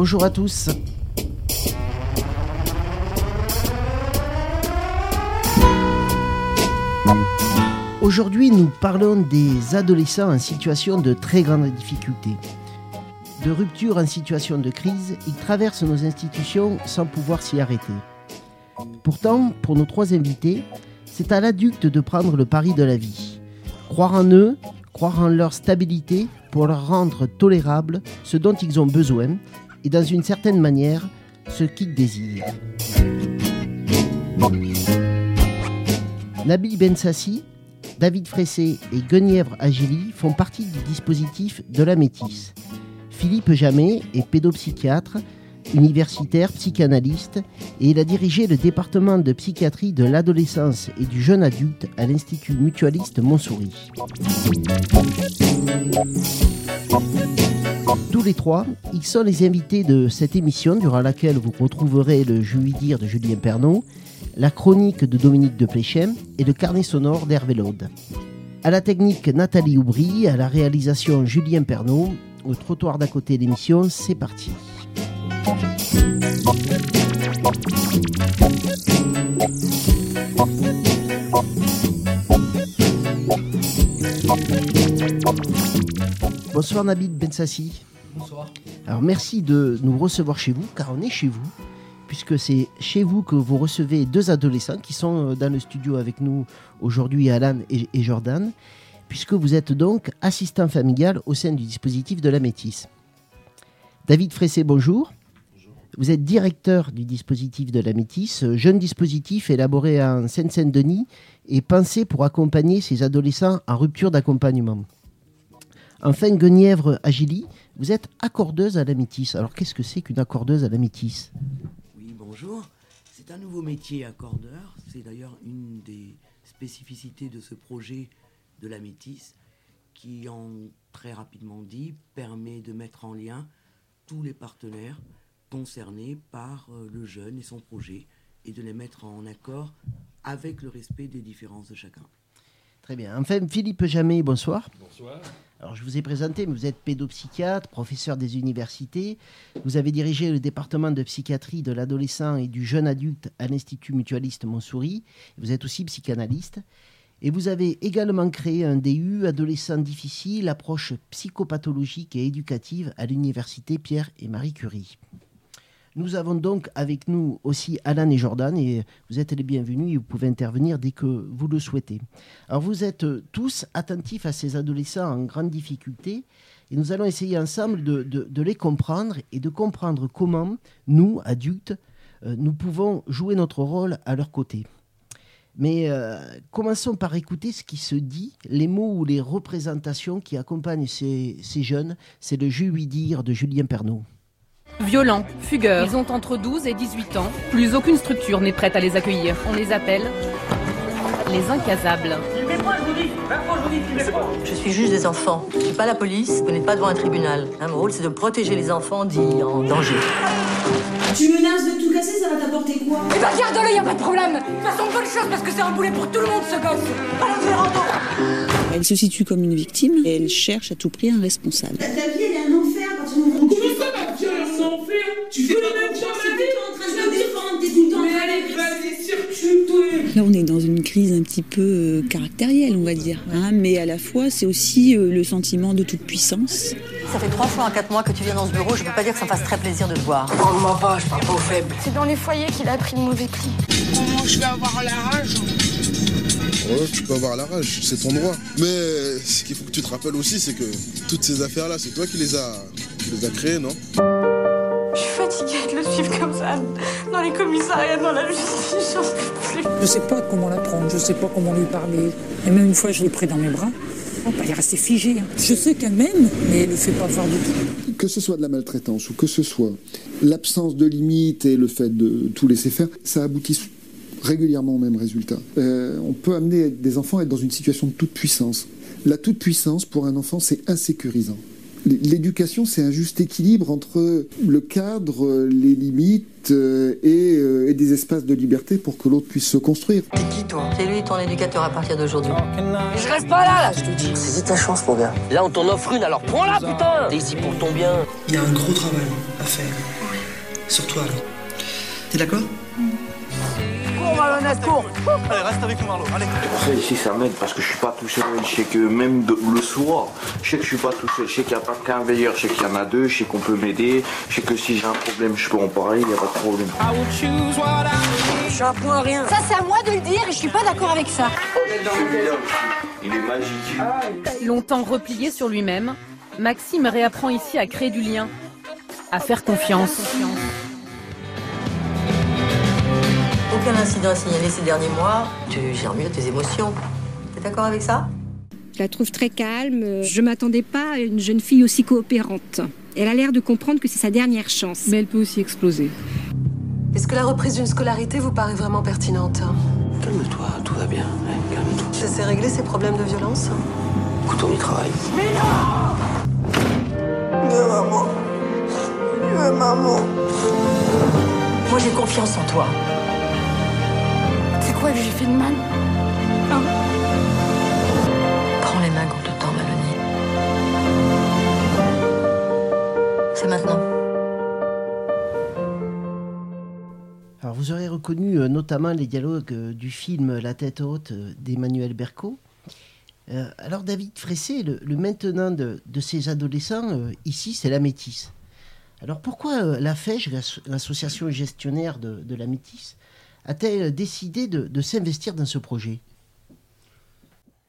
Bonjour à tous. Aujourd'hui, nous parlons des adolescents en situation de très grande difficulté. De rupture en situation de crise, ils traversent nos institutions sans pouvoir s'y arrêter. Pourtant, pour nos trois invités, c'est à l'adulte de prendre le pari de la vie. Croire en eux, croire en leur stabilité pour leur rendre tolérable ce dont ils ont besoin et dans une certaine manière ce qu'ils désirent. Nabil Bensassi, David Fressé et Guenièvre Agili font partie du dispositif de la métisse. Philippe Jamet est pédopsychiatre, universitaire, psychanalyste et il a dirigé le département de psychiatrie de l'adolescence et du jeune adulte à l'Institut mutualiste Montsouris. Tous les trois, ils sont les invités de cette émission durant laquelle vous retrouverez le Je dire de Julien Pernaud, la chronique de Dominique de Pléchem et le carnet sonore d'Hervé Laude. À la technique Nathalie Aubry, à la réalisation Julien Pernaud, au trottoir d'à côté de l'émission, c'est parti. Bonsoir Nabil Bensassi. Bonsoir. Alors merci de nous recevoir chez vous, car on est chez vous, puisque c'est chez vous que vous recevez deux adolescents qui sont euh, dans le studio avec nous aujourd'hui, Alan et, Jordan, puisque vous êtes donc assistant familial au sein du dispositif de la métisse. David Fressé, bonjour. Vous êtes directeur du dispositif de la métisse, jeune dispositif élaboré en Seine-Saint-Denis et pensé pour accompagner ces adolescents en rupture d'accompagnement. Enfin, Guenièvre Agili, vous êtes accordeuse à la métisse. Alors, qu'est-ce que c'est qu'une accordeuse à la métisse Oui, bonjour. C'est un nouveau métier, accordeur. C'est d'ailleurs une des spécificités de ce projet de la métisse qui, en très rapidement dit, permet de mettre en lien tous les partenaires concernés par euh, le jeune et son projet et de les mettre en accord avec le respect des différences de chacun. Très bien. Enfin, Philippe Jamet, bonsoir. Bonsoir. Alors, je vous ai présenté, mais vous êtes pédopsychiatre, professeur des universités. Vous avez dirigé le département de psychiatrie de l'adolescent et du jeune adulte à l'Institut mutualiste Montsouris. Vous êtes aussi psychanalyste. Et vous avez également créé un DU Adolescent difficile, approche psychopathologique et éducative à l'université Pierre et Marie Curie. Nous avons donc avec nous aussi Alan et Jordan et vous êtes les bienvenus et vous pouvez intervenir dès que vous le souhaitez. Alors vous êtes tous attentifs à ces adolescents en grande difficulté et nous allons essayer ensemble de, les comprendre et de comprendre comment nous, adultes, euh, nous pouvons jouer notre rôle à leur côté. Mais euh, commençons par écouter ce qui se dit, les mots ou les représentations qui accompagnent ces, jeunes. C'est le lui dire de Julien Pernaud. Violents, fugueurs, ils ont entre 12 et 18 ans. Plus aucune structure n'est prête à les accueillir. On les appelle les incasables. Je suis juge des enfants. Je suis pas la police, vous n'êtes pas devant un tribunal. Mon rôle, c'est de protéger les enfants dits en danger. Tu menaces de tout casser, ça va t'apporter quoi? Eh ben garde-le, y a pas de problème De toute façon, bonne chose, parce que c'est un boulet pour tout le monde, ce gosse Elle se situe comme une victime et elle cherche à tout prix un responsable. Ta vie, elle tu fais la même chose en train de défendre, t'es tout le temps Mais allez, vas-y, circule Là, on est dans une crise un petit peu euh, caractérielle, on va dire. Hein, mais à la fois, c'est aussi euh, le sentiment de toute puissance. Ça fait trois fois en quatre mois que tu viens dans ce bureau. Je peux pas dire que ça me fasse très plaisir de te voir. Oh, ma vache, pas au faible. C'est dans les foyers qu'il a pris le mauvais pli. Oh, je vais avoir la rage. Ouais, tu peux avoir la rage, c'est ton droit. Mais ce qu'il faut que tu te rappelles aussi, c'est que toutes ces affaires-là, c'est toi qui les as, qui les as créées, non? Je suis fatiguée de le suivre comme ça, dans les commissariats, dans la justice, j'en peux plus. Je sais pas comment l'apprendre, je sais pas comment lui parler. Et même une fois, je l'ai pris dans mes bras. Bah, il est resté figé. Hein. Je sais qu'elle m'aime, mais elle ne fait pas voir du tout. Que ce soit de la maltraitance ou que ce soit l'absence de limite et le fait de tout laisser faire, ça aboutit régulièrement au même résultat. Euh, on peut amener des enfants à être dans une situation de toute puissance. La toute puissance, pour un enfant, c'est insécurisant. L'éducation, c'est un juste équilibre entre le cadre, les limites euh, euh, et, des espaces de liberté pour que l'autre puisse se construire. T'es qui toi? C'est lui ton éducateur à partir d'aujourd'hui. Je reste pas là, là, je te dis. C'est ta chance, mon gars. Là, on t'en offre une, alors prends-la, putain T'es ici pour ton bien. Il y a un gros travail à fait. Sur toi, là. T'es d'accord? Cours, Malhonnête, cours Allez, reste avec nous, Marlo. Allez. Ça ici, ça m'aide parce que je suis pas tout seul. Je sais que même de- le soir, je sais que je suis pas tout seul. Je sais qu'il n'y a pas qu'un veilleur, je sais qu'il y en a deux, je sais qu'on peut m'aider. Je sais que si j'ai un problème, je peux en parler, il n'y a pas de problème. Je suis un point rien. Ça, c'est à moi de le dire et je suis pas d'accord avec ça. Il est magique. Longtemps replié sur lui-même, Maxime réapprend ici à créer du lien, à faire confiance. Aucun incident signalé ces derniers mois. Tu gères mieux tes émotions. T'es d'accord avec ça? Je la trouve très calme. Je m'attendais pas à une jeune fille aussi coopérante. Elle a l'air de comprendre que c'est sa dernière chance. Mais elle peut aussi exploser. Est-ce que la reprise d'une scolarité vous paraît vraiment pertinente? Calme-toi, tout va bien. Ouais, calme-toi. Ça s'est réglé ces problèmes de violence? Écoute, on y travaille. maman. maman. Moi, j'ai confiance en toi. Quoi que j'ai fait de mal Prends les mains qu'on te tend, Mélanie. C'est maintenant. Alors vous aurez reconnu euh, notamment les dialogues euh, du film La tête haute euh, d'Emmanuel Berco. Euh, alors David Fressé, le, le maintenant de, de ces adolescents, euh, ici c'est la métisse. Alors pourquoi euh, la FEJ, l'asso- l'association gestionnaire de, de la métisse, a-t-elle décidé de, s'investir dans ce projet?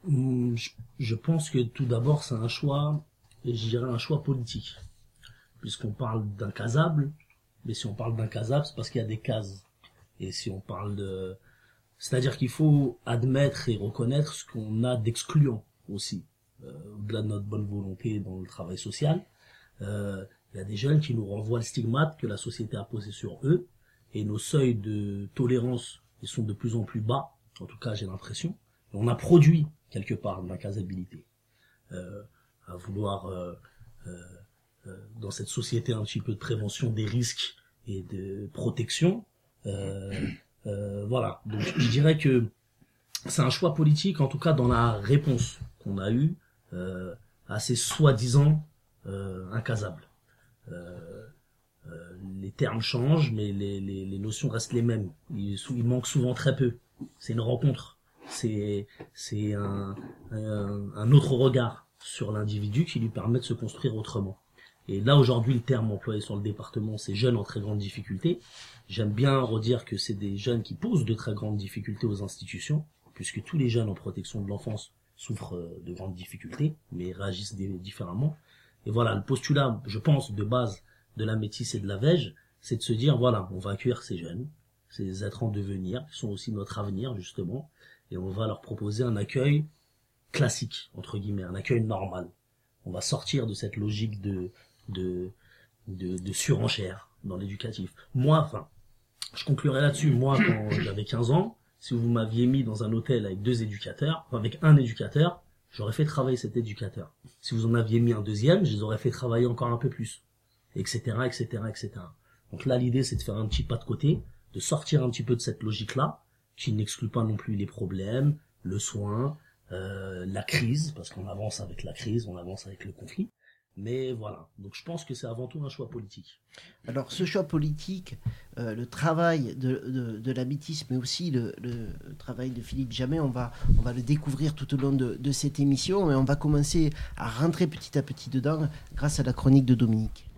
Hum, je- pense que tout d'abord, c'est un choix, je dirais un choix politique. Puisqu'on parle d'incasable, mais si on parle d'incasable, c'est parce qu'il y a des cases. Et si on parle de... C'est-à-dire qu'il faut admettre et reconnaître ce qu'on a d'excluant aussi. Euh, au-delà de notre bonne volonté dans le travail social, euh, il y a des jeunes qui nous renvoient le stigmate que la société a posé sur eux, et nos seuils de tolérance ils sont de plus en plus bas, en tout cas j'ai l'impression. On a produit quelque part de l'incasabilité. Euh, à vouloir, euh, euh, euh, dans cette société un petit peu de prévention des risques et de protection, euh, euh, voilà. Donc je dirais que c'est un choix politique, en tout cas dans la réponse qu'on a eue à ces soi-disant incasables. Euh, les termes changent, mais les, les, les notions restent les mêmes. Il, il manque souvent très peu. C'est une rencontre. C'est c'est un, un, autre regard sur l'individu qui lui permet de se construire autrement. Et là aujourd'hui le terme employé sur le département c'est jeunes en très grande difficulté. J'aime bien redire que c'est des jeunes qui posent de très grandes difficultés aux institutions, puisque tous les jeunes en protection de l'enfance souffrent euh, de grandes difficultés, mais réagissent différemment. Et voilà, le postulat, je pense, de base de la métisse et de la vège, c'est de se dire, voilà, on va accueillir ces jeunes, ces êtres en devenir, qui sont aussi notre avenir, justement, et on va leur proposer un accueil classique, entre guillemets, un accueil normal. On va sortir de cette logique de, de, surenchère dans l'éducatif. Moi, enfin, je conclurai là-dessus. Moi, quand j'avais 15 ans, si vous m'aviez mis dans un hôtel avec deux éducateurs, enfin, avec un éducateur, j'aurais fait travailler cet éducateur. Si vous en aviez mis un deuxième, je les aurais fait travailler encore un peu plus. Etc., etc., etc. Donc là, l'idée, c'est de faire un petit pas de côté, de sortir un petit peu de cette logique-là, qui n'exclut pas non plus les problèmes, le soin, euh, la crise, parce qu'on avance avec la crise, on avance avec le conflit. Mais voilà. Donc je pense que c'est avant tout un choix politique. Alors ce choix politique, euh, le travail de, de, de la métisse, mais aussi le, travail de Philippe Jamais, on va, on va le découvrir tout au long de, cette émission, mais on va commencer à rentrer petit à petit dedans grâce à la chronique de Dominique.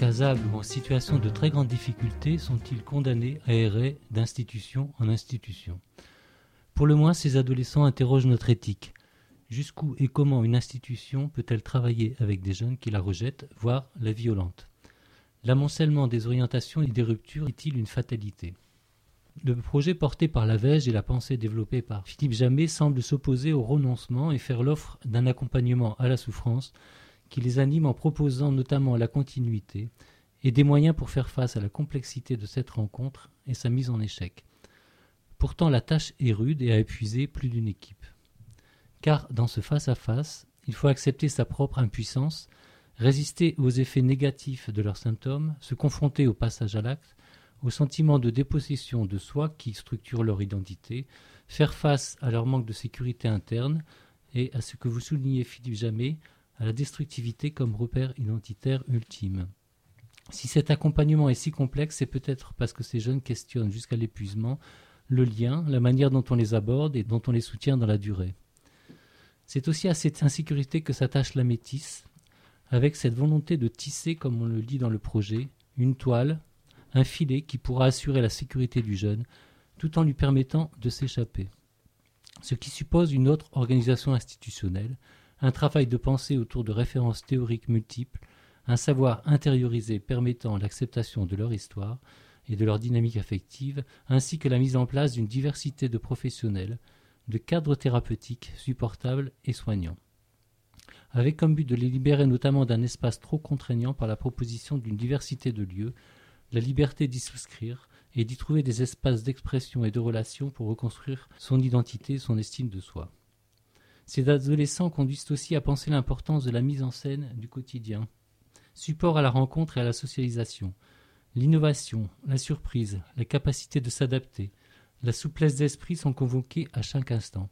Les jeunes incasables ou en situation de très grande difficulté sont-ils condamnés à errer d'institution en institution? Pour le moins, ces adolescents interrogent notre éthique. Jusqu'où et comment une institution peut-elle travailler avec des jeunes qui la rejettent, voire la violentent? L'amoncellement des orientations et des ruptures est-il une fatalité? Le projet porté par la VEJ et la pensée développée par Philippe Jamais semble s'opposer au renoncement et faire l'offre d'un accompagnement à la souffrance qui les anime en proposant notamment la continuité et des moyens pour faire face à la complexité de cette rencontre et sa mise en échec. Pourtant, la tâche est rude et a épuisé plus d'une équipe. Car dans ce face-à-face, il faut accepter sa propre impuissance, résister aux effets négatifs de leurs symptômes, se confronter au passage à l'acte, au sentiment de dépossession de soi qui structure leur identité, faire face à leur manque de sécurité interne et à ce que vous soulignez Philippe Jamais, à la destructivité comme repère identitaire ultime. Si cet accompagnement est si complexe, c'est peut-être parce que ces jeunes questionnent jusqu'à l'épuisement le lien, la manière dont on les aborde et dont on les soutient dans la durée. C'est aussi à cette insécurité que s'attache la métisse, avec cette volonté de tisser, comme on le lit dans le projet, une toile, un filet qui pourra assurer la sécurité du jeune, tout en lui permettant de s'échapper. Ce qui suppose une autre organisation institutionnelle, un travail de pensée autour de références théoriques multiples, un savoir intériorisé permettant l'acceptation de leur histoire et de leur dynamique affective, ainsi que la mise en place d'une diversité de professionnels, de cadres thérapeutiques supportables et soignants avec comme but de les libérer notamment d'un espace trop contraignant par la proposition d'une diversité de lieux, la liberté d'y souscrire et d'y trouver des espaces d'expression et de relation pour reconstruire son identité et son estime de soi. Ces adolescents conduisent aussi à penser l'importance de la mise en scène du quotidien, support à la rencontre et à la socialisation, l'innovation, la surprise, la capacité de s'adapter, la souplesse d'esprit sont convoqués à chaque instant.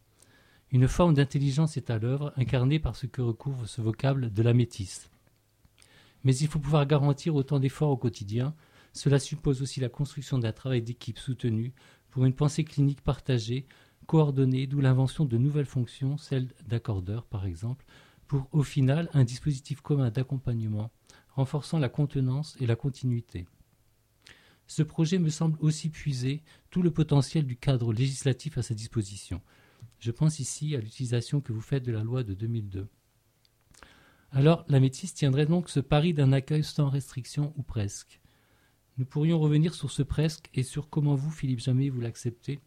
Une forme d'intelligence est à l'œuvre, incarnée par ce que recouvre ce vocable de la métisse. Mais il faut pouvoir garantir autant d'efforts au quotidien. Cela suppose aussi la construction d'un travail d'équipe soutenu pour une pensée clinique partagée, coordonnée, d'où l'invention de nouvelles fonctions, celle d'accordeur par exemple, pour au final un dispositif commun d'accompagnement, renforçant la contenance et la continuité. Ce projet me semble aussi puiser tout le potentiel du cadre législatif à sa disposition. Je pense ici à l'utilisation que vous faites de la loi de 2002. Alors, la métisse tiendrait donc ce pari d'un accueil sans restriction ou presque. Nous pourrions revenir sur ce presque et sur comment vous, Philippe Jamais, vous l'acceptez.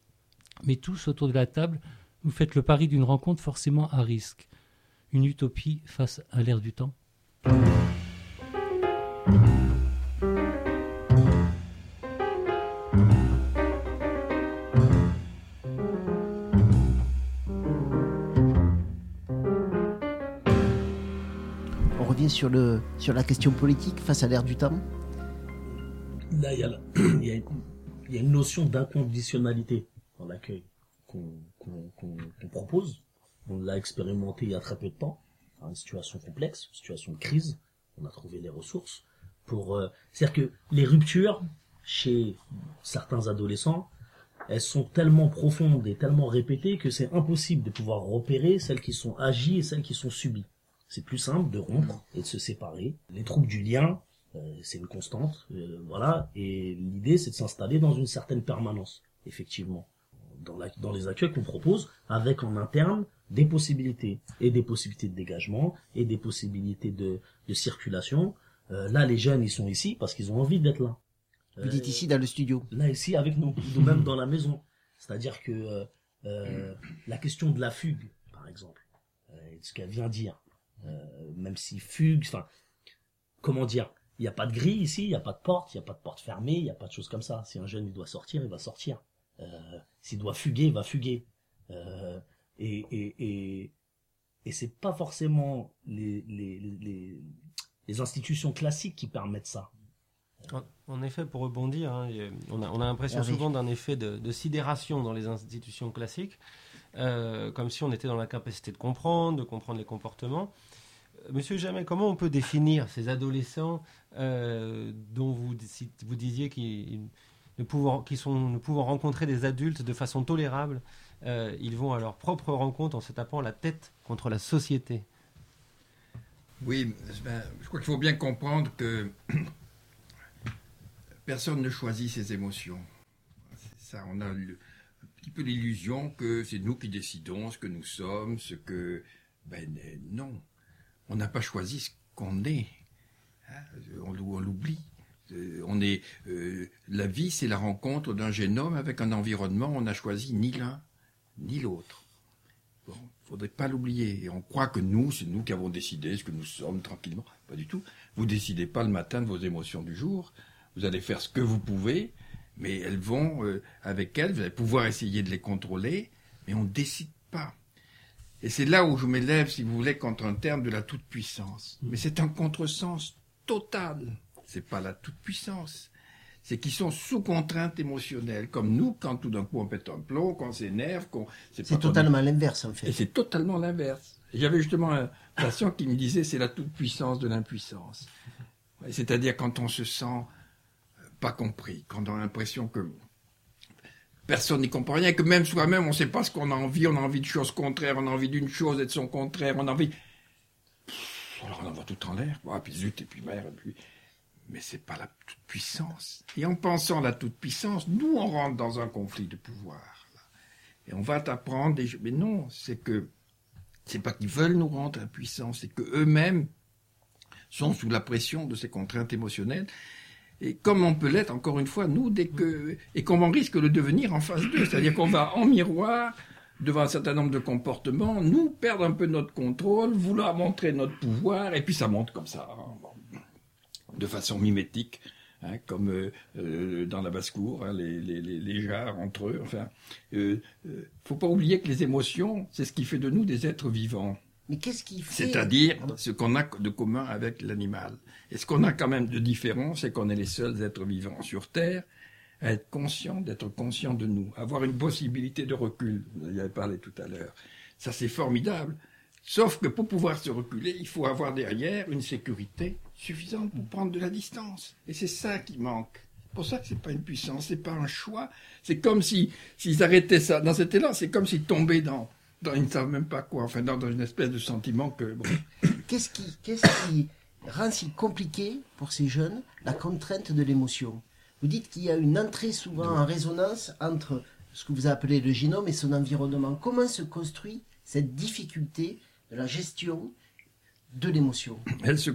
Mais tous autour de la table, vous faites le pari d'une rencontre forcément à risque. Une utopie face à l'ère du temps. sur, le, sur la question politique face à l'ère du temps Là, il y, a, une notion d'inconditionnalité l'accueil qu'on propose. On l'a expérimenté il y a très peu de temps, une situation complexe, une situation de crise. On a trouvé les ressources pour. Euh, c'est-à-dire que les ruptures chez certains adolescents, elles sont tellement profondes et tellement répétées que c'est impossible de pouvoir repérer celles qui sont agies et celles qui sont subies. C'est plus simple de rompre et de se séparer. Les troubles du lien, euh, c'est une constante, euh, voilà. Et l'idée, c'est de s'installer dans une certaine permanence, effectivement, dans, la, dans les accueils qu'on propose, avec en interne des possibilités et des possibilités de dégagement et des possibilités de, de circulation. Euh, là, les jeunes, ils sont ici parce qu'ils ont envie d'être là. Vous dites ici dans le studio. Là, ici, avec nous, ou même dans la maison. C'est-à-dire que la question de la fugue, par exemple, ce qu'elle vient dire, euh, même si fugue, enfin, comment dire, il n'y a pas de grille ici, il n'y a pas de porte, il n'y a pas de porte fermée, il n'y a pas de choses comme ça. Si un jeune il doit sortir, il va sortir. Euh, S'il doit fuguer, il va fuguer. Euh, et et, et, et c'est pas forcément les, les, les, les, institutions classiques qui permettent ça. En, effet, pour rebondir, hein, on a, on a l'impression souvent d'un effet de, de, sidération dans les institutions classiques, euh, comme si on était dans la capacité de comprendre, de comprendre les comportements. Monsieur Jamais, comment on peut définir ces adolescents euh, dont vous, vous disiez qu'ils ne, pouvant, sont, ne pouvant rencontrer des adultes de façon tolérable, euh, ils vont à leur propre rencontre en se tapant la tête contre la société Oui, ben, je crois qu'il faut bien comprendre que personne ne choisit ses émotions. Ça, on a un petit peu l'illusion que c'est nous qui décidons ce que nous sommes, ce que... Ben non, on n'a pas choisi ce qu'on est. Hein, on, l'oublie. Euh, on est, euh, la vie, c'est la rencontre d'un génome avec un environnement. On n'a choisi ni l'un ni l'autre. Bon, faudrait pas l'oublier. Et on croit que nous, c'est nous qui avons décidé ce que nous sommes tranquillement. Pas du tout. Vous décidez pas le matin de vos émotions du jour. Vous allez faire ce que vous pouvez, mais elles vont euh, avec elles. Vous allez pouvoir essayer de les contrôler, mais on décide pas. Et c'est là où je m'élève, si vous voulez, contre un terme de la toute-puissance. Mais c'est un contresens total. C'est pas la toute-puissance. C'est qu'ils sont sous contrainte émotionnelle, comme nous, quand tout d'un coup on pète un plomb, qu'on s'énerve, qu'on... C'est totalement l'inverse, en fait. Et c'est totalement l'inverse. J'avais justement un patient qui me disait c'est la toute-puissance de l'impuissance. C'est-à-dire quand on se sent euh, pas compris, quand on a l'impression que personne n'y comprend rien, que même soi-même, on ne sait pas ce qu'on a envie, on a envie de choses contraires, on a envie d'une chose et de son contraire, on a envie... alors on envoie tout en l'air, ah, puis zut, et puis merde, et puis... Mais c'est pas la toute-puissance. Et en pensant la toute-puissance, nous, on rentre dans un conflit de pouvoir. Et on va t'apprendre des... Mais non, c'est que... C'est pas qu'ils veulent nous rendre impuissants, c'est que eux-mêmes sont sous la pression de ces contraintes émotionnelles et comme on peut l'être, encore une fois, nous, dès que. Et qu'on risque de devenir en phase 2. C'est-à-dire qu'on va en miroir, devant un certain nombre de comportements, nous perdre un peu notre contrôle, vouloir montrer notre pouvoir, et puis ça monte comme ça, hein, de façon mimétique. Hein, comme euh, euh, dans la basse-cour, hein, les, les, les, jarres entre eux. Enfin, euh, euh, faut pas oublier que les émotions, c'est ce qui fait de nous des êtres vivants. Mais qu'est-ce qui fait C'est-à-dire ce qu'on a de commun avec l'animal. Et ce qu'on a quand même de différent, c'est qu'on est les seuls êtres vivants sur Terre à être conscients, d'être conscients de nous, avoir une possibilité de recul? Vous y avez parlé tout à l'heure. Ça, c'est formidable. Sauf que pour pouvoir se reculer, il faut avoir derrière une sécurité suffisante pour prendre de la distance. Et c'est ça qui manque. C'est pour ça que c'est pas une puissance, c'est pas un choix. C'est comme si, s'ils arrêtaient ça dans cet élan, c'est comme s'ils tombaient dans, ils ne savent même pas quoi, enfin, dans, une espèce de sentiment que. Qu'est-ce qui, qu'est-ce qui rend si compliqué pour ces jeunes la contrainte de l'émotion? Vous dites qu'il y a une entrée souvent en résonance entre ce que vous appelez le génome et son environnement. Comment se construit cette difficulté de la gestion de l'émotion Elle se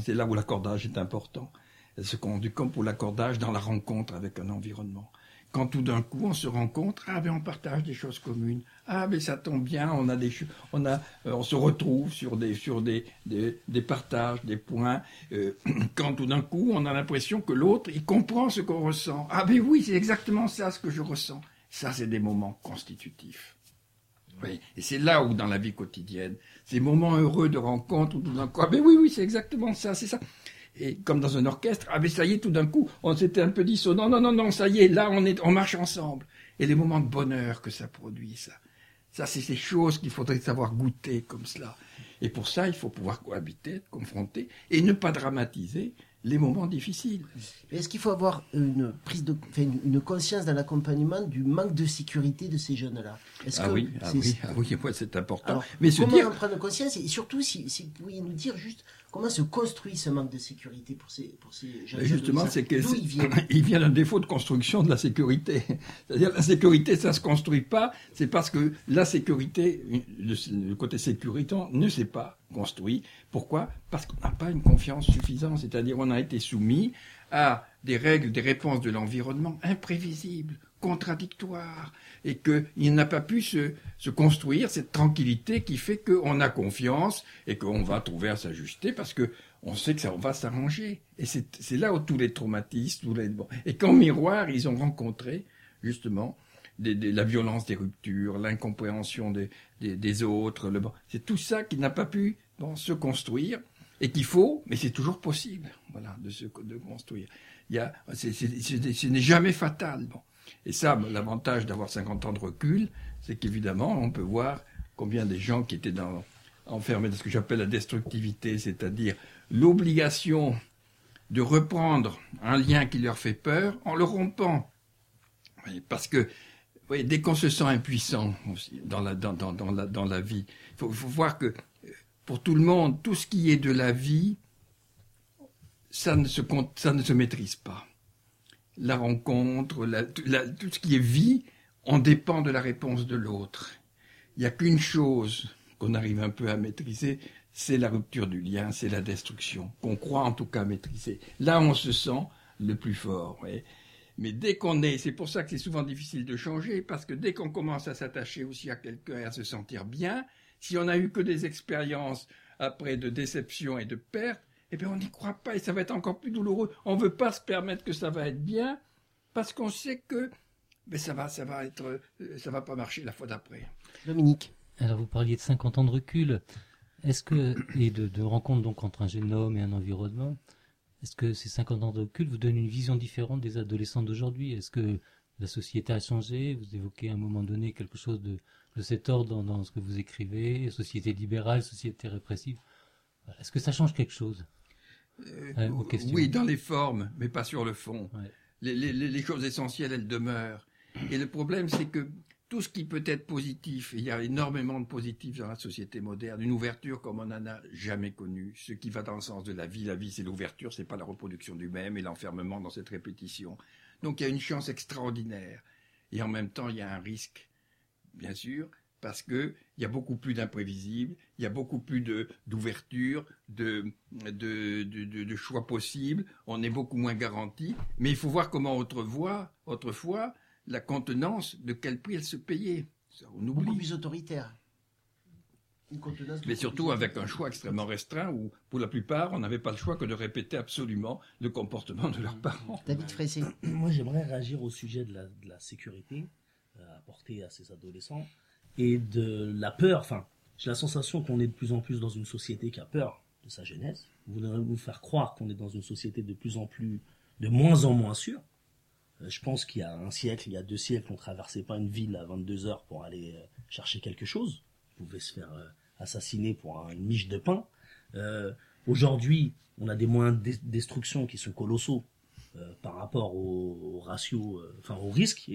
c'est là où l'accordage est important. Elle se compte comme pour l'accordage dans la rencontre avec un environnement quand tout d'un coup on se rencontre, ah ben on partage des choses communes, ah ben ça tombe bien, on a des on a euh, on se retrouve sur des sur des des, partages, des points. Euh, quand tout d'un coup on a l'impression que l'autre il comprend ce qu'on ressent, ah ben oui c'est exactement ça ce que je ressens. Ça c'est des moments constitutifs. Oui, et c'est là où dans la vie quotidienne, ces moments heureux de rencontre où tout d'un coup, ah ben oui oui c'est exactement ça, c'est ça et comme dans un orchestre, ah mais ça y est, tout d'un coup, on s'était un peu dissonant. Non, non, non, ça y est, là, on est, on marche ensemble. Et les moments de bonheur que ça produit, ça. Ça, c'est ces choses qu'il faudrait savoir goûter comme cela. Et pour ça, il faut pouvoir cohabiter, confronter, et ne pas dramatiser les moments difficiles. Est-ce qu'il faut avoir une prise de, une, conscience dans l'accompagnement du manque de sécurité de ces jeunes-là? Ah, oui, ah oui, ah oui, c'est important. Mais comment en prendre conscience et surtout si, si vous pouviez nous dire juste Comment se construit ce manque de sécurité pour ces, pour ces jeunes Justement, c'est que il vient, il vient d'un défaut de construction de la sécurité. C'est-à-dire la sécurité, ça se construit pas. C'est parce que la sécurité, le, côté sécuritant, ne s'est pas construit. Pourquoi? Parce qu'on n'a pas une confiance suffisante. C'est-à-dire on a été soumis à des règles, des réponses de l'environnement imprévisibles, contradictoires, et qu'il n'a pas pu se, se, construire cette tranquillité qui fait qu'on a confiance et qu'on va trouver à s'ajuster parce que on sait que ça va s'arranger. Et c'est là où tous les traumatismes, tous les, et qu'en miroir, ils ont rencontré justement la violence des ruptures, l'incompréhension des, autres. C'est tout ça qui n'a pas pu se construire et qu'il faut, mais c'est toujours possible, voilà, de se construire. A, ce n'est jamais fatal. Bon. Et ça, l'avantage d'avoir 50 ans de recul, c'est qu'évidemment, on peut voir combien des gens qui étaient enfermés dans ce que j'appelle la destructivité, c'est-à-dire l'obligation de reprendre un lien qui leur fait peur en le rompant. Parce que dès qu'on se sent impuissant dans la, dans, dans, la, dans la vie, il faut, voir que pour tout le monde, tout ce qui est de la vie, ça ne se, ça ne se maîtrise pas la rencontre, tout ce qui est vie, on dépend de la réponse de l'autre. Il n'y a qu'une chose qu'on arrive un peu à maîtriser, c'est la rupture du lien, c'est la destruction, qu'on croit en tout cas maîtriser. Là, on se sent le plus fort. Mais dès qu'on est, c'est pour ça que c'est souvent difficile de changer, parce que dès qu'on commence à s'attacher aussi à quelqu'un et à se sentir bien, si on n'a eu que des expériences après de déception et de perte, eh bien on n'y croit pas et ça va être encore plus douloureux. On ne veut pas se permettre que ça va être bien parce qu'on sait que mais ça va, ça va être, euh, ça va pas marcher la fois d'après. Dominique. Alors vous parliez de 50 ans de recul. Est-ce que, et de, de rencontre donc entre un génome et un environnement, est-ce que ces 50 ans de recul vous donnent une vision différente des adolescents d'aujourd'hui? Est-ce que la société a changé? Vous évoquez à un moment donné quelque chose de, de cet ordre dans, dans, ce que vous écrivez, société libérale, société répressive. Est-ce que ça change quelque chose? Euh, Oui, dans les formes, mais pas sur le fond. Ouais. Les, les, les, choses essentielles, elles demeurent. Et le problème, c'est que tout ce qui peut être positif, il y a énormément de positifs dans la société moderne, une ouverture comme on n'en a jamais connu, ce qui va dans le sens de la vie, la vie c'est l'ouverture, c'est pas la reproduction du même et l'enfermement dans cette répétition. Donc il y a une chance extraordinaire. Et en même temps, il y a un risque, bien sûr, parce que il y a beaucoup plus d'imprévisibles, il y a beaucoup plus d'ouverture, de, de choix possibles, on est beaucoup moins garanti, mais il faut voir comment autrefois, autrefois, la contenance, de quel prix elle se payait. Ça, on oublie. Beaucoup plus autoritaire. Mais surtout avec un choix extrêmement restreint où, pour la plupart, on n'avait pas le choix que de répéter absolument le comportement de leurs parents. David Fressé. Moi, j'aimerais réagir au sujet de la, de la sécurité euh, apportée à ces adolescents et de la peur. Enfin, j'ai la sensation qu'on est de plus en plus dans une société qui a peur de sa jeunesse. Vous voudrez nous faire croire qu'on est dans une société de plus en plus, de moins en moins sûre. Euh, je pense qu'il y a un siècle, il y a deux siècles, on traversait pas une ville à 22 heures pour aller euh, chercher quelque chose. On pouvait se faire euh, assassiner pour une miche de pain. Aujourd'hui, on a des moyens de destruction qui sont colossaux par rapport au, au ratio, enfin au risque.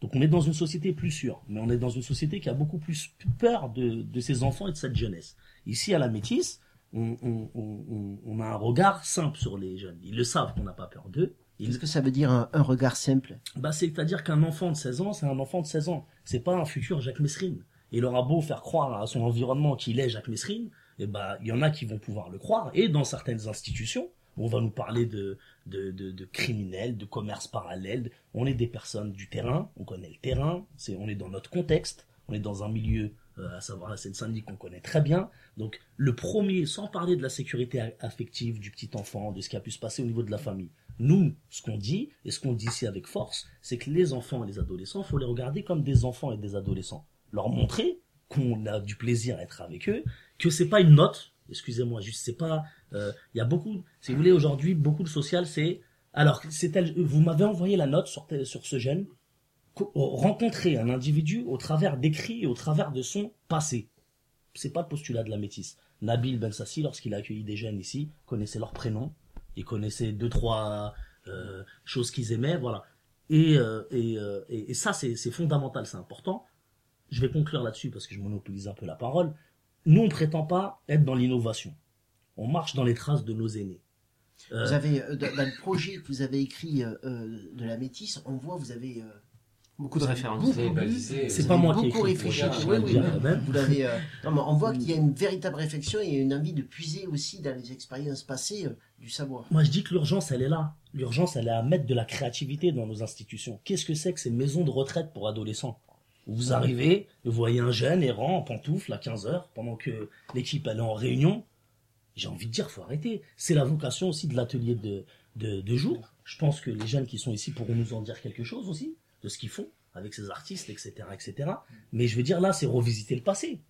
Donc on est dans une société plus sûre, mais on est dans une société qui a beaucoup plus peur de, ses enfants et de cette jeunesse. Ici à la métisse, on a un regard simple sur les jeunes. Ils le savent qu'on n'a pas peur d'eux. Qu'est-ce que ça veut dire un, regard simple? Bah, C'est-à-dire qu'un enfant de 16 ans, c'est un enfant de 16 ans. C'est pas un futur Jacques Messrine. Il aura beau faire croire à son environnement qu'il est Jacques Messrine, et bah, il y en a qui vont pouvoir le croire. Et dans certaines institutions, on va nous parler de, de, de, de criminels, de commerce parallèle. On est des personnes du terrain, on connaît le terrain, c'est, on est dans notre contexte, on est dans un milieu, euh, à savoir la Seine-Saint-Denis qu'on connaît très bien. Donc le premier, sans parler de la sécurité affective du petit enfant, de ce qui a pu se passer au niveau de la famille, nous, ce qu'on dit, et ce qu'on dit ici avec force, c'est que les enfants et les adolescents, faut les regarder comme des enfants et des adolescents. Leur montrer qu'on a du plaisir à être avec eux, que c'est pas une note, excusez-moi, juste c'est pas, il euh, y a beaucoup, si vous voulez aujourd'hui, beaucoup de social, c'est, alors, c'est vous m'avez envoyé la note sur, sur ce jeune, rencontrer un individu au travers d'écrits et au travers de son passé. C'est pas le postulat de la métisse. Nabil Ben Sassi, lorsqu'il a accueilli des jeunes ici, connaissait leur prénom, ils connaissaient deux trois euh, choses qu'ils aimaient, voilà. Et, euh, et, euh, et, et, ça, c'est fondamental, c'est important. Je vais conclure là-dessus parce que je monopolise un peu la parole. Nous, on prétend pas être dans l'innovation. On marche dans les traces de nos aînés. Vous avez dans le projet que vous avez écrit de la métisse, on voit vous avez Beaucoup de références. C'est pas moi qui ai écrit. réfléchi. Oui, oui, vous l'avez. Euh... on voit qu'il y a une véritable réflexion et une envie de puiser aussi dans les expériences passées euh, du savoir. Moi, je dis que l'urgence, elle est là. L'urgence, elle est à mettre de la créativité dans nos institutions. Qu'est-ce que c'est que ces maisons de retraite pour adolescents? Vous arrivez, vous voyez un jeune errant en pantoufle à 15 heures pendant que l'équipe elle est en réunion. J'ai envie de dire, faut arrêter. C'est la vocation aussi de l'atelier de, de, de jour. Je pense que les jeunes qui sont ici pourront nous en dire quelque chose aussi de ce qu'ils font avec ces artistes, etc., etc. Mais je veux dire, là, c'est revisiter le passé.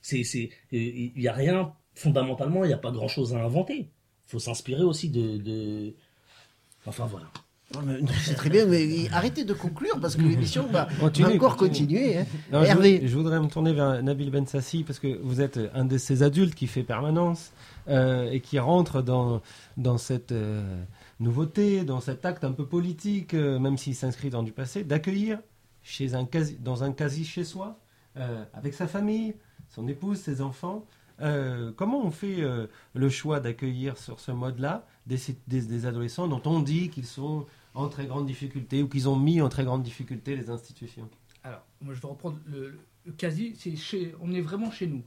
C'est, c'est, il y a rien, fondamentalement, il n'y a pas grand chose à inventer. Il faut s'inspirer aussi de, de, enfin voilà. C'est très bien, mais arrêtez de conclure parce que l'émission va, va, encore continuer. Hein. Non, Hervé. Je, voudrais me tourner vers Nabil Bensassi parce que vous êtes un de ces adultes qui fait permanence euh, et qui rentre dans, dans cette euh, nouveauté, dans cet acte un peu politique, euh, même s'il s'inscrit dans du passé, d'accueillir dans un quasi chez soi, euh, avec sa famille, son épouse, ses enfants. Euh, comment on fait le choix d'accueillir sur ce mode-là des, adolescents dont on dit qu'ils sont en très grande difficulté ou qu'ils ont mis en très grande difficulté les institutions? Alors, moi je vais reprendre le, le quasi, c'est on est vraiment chez nous.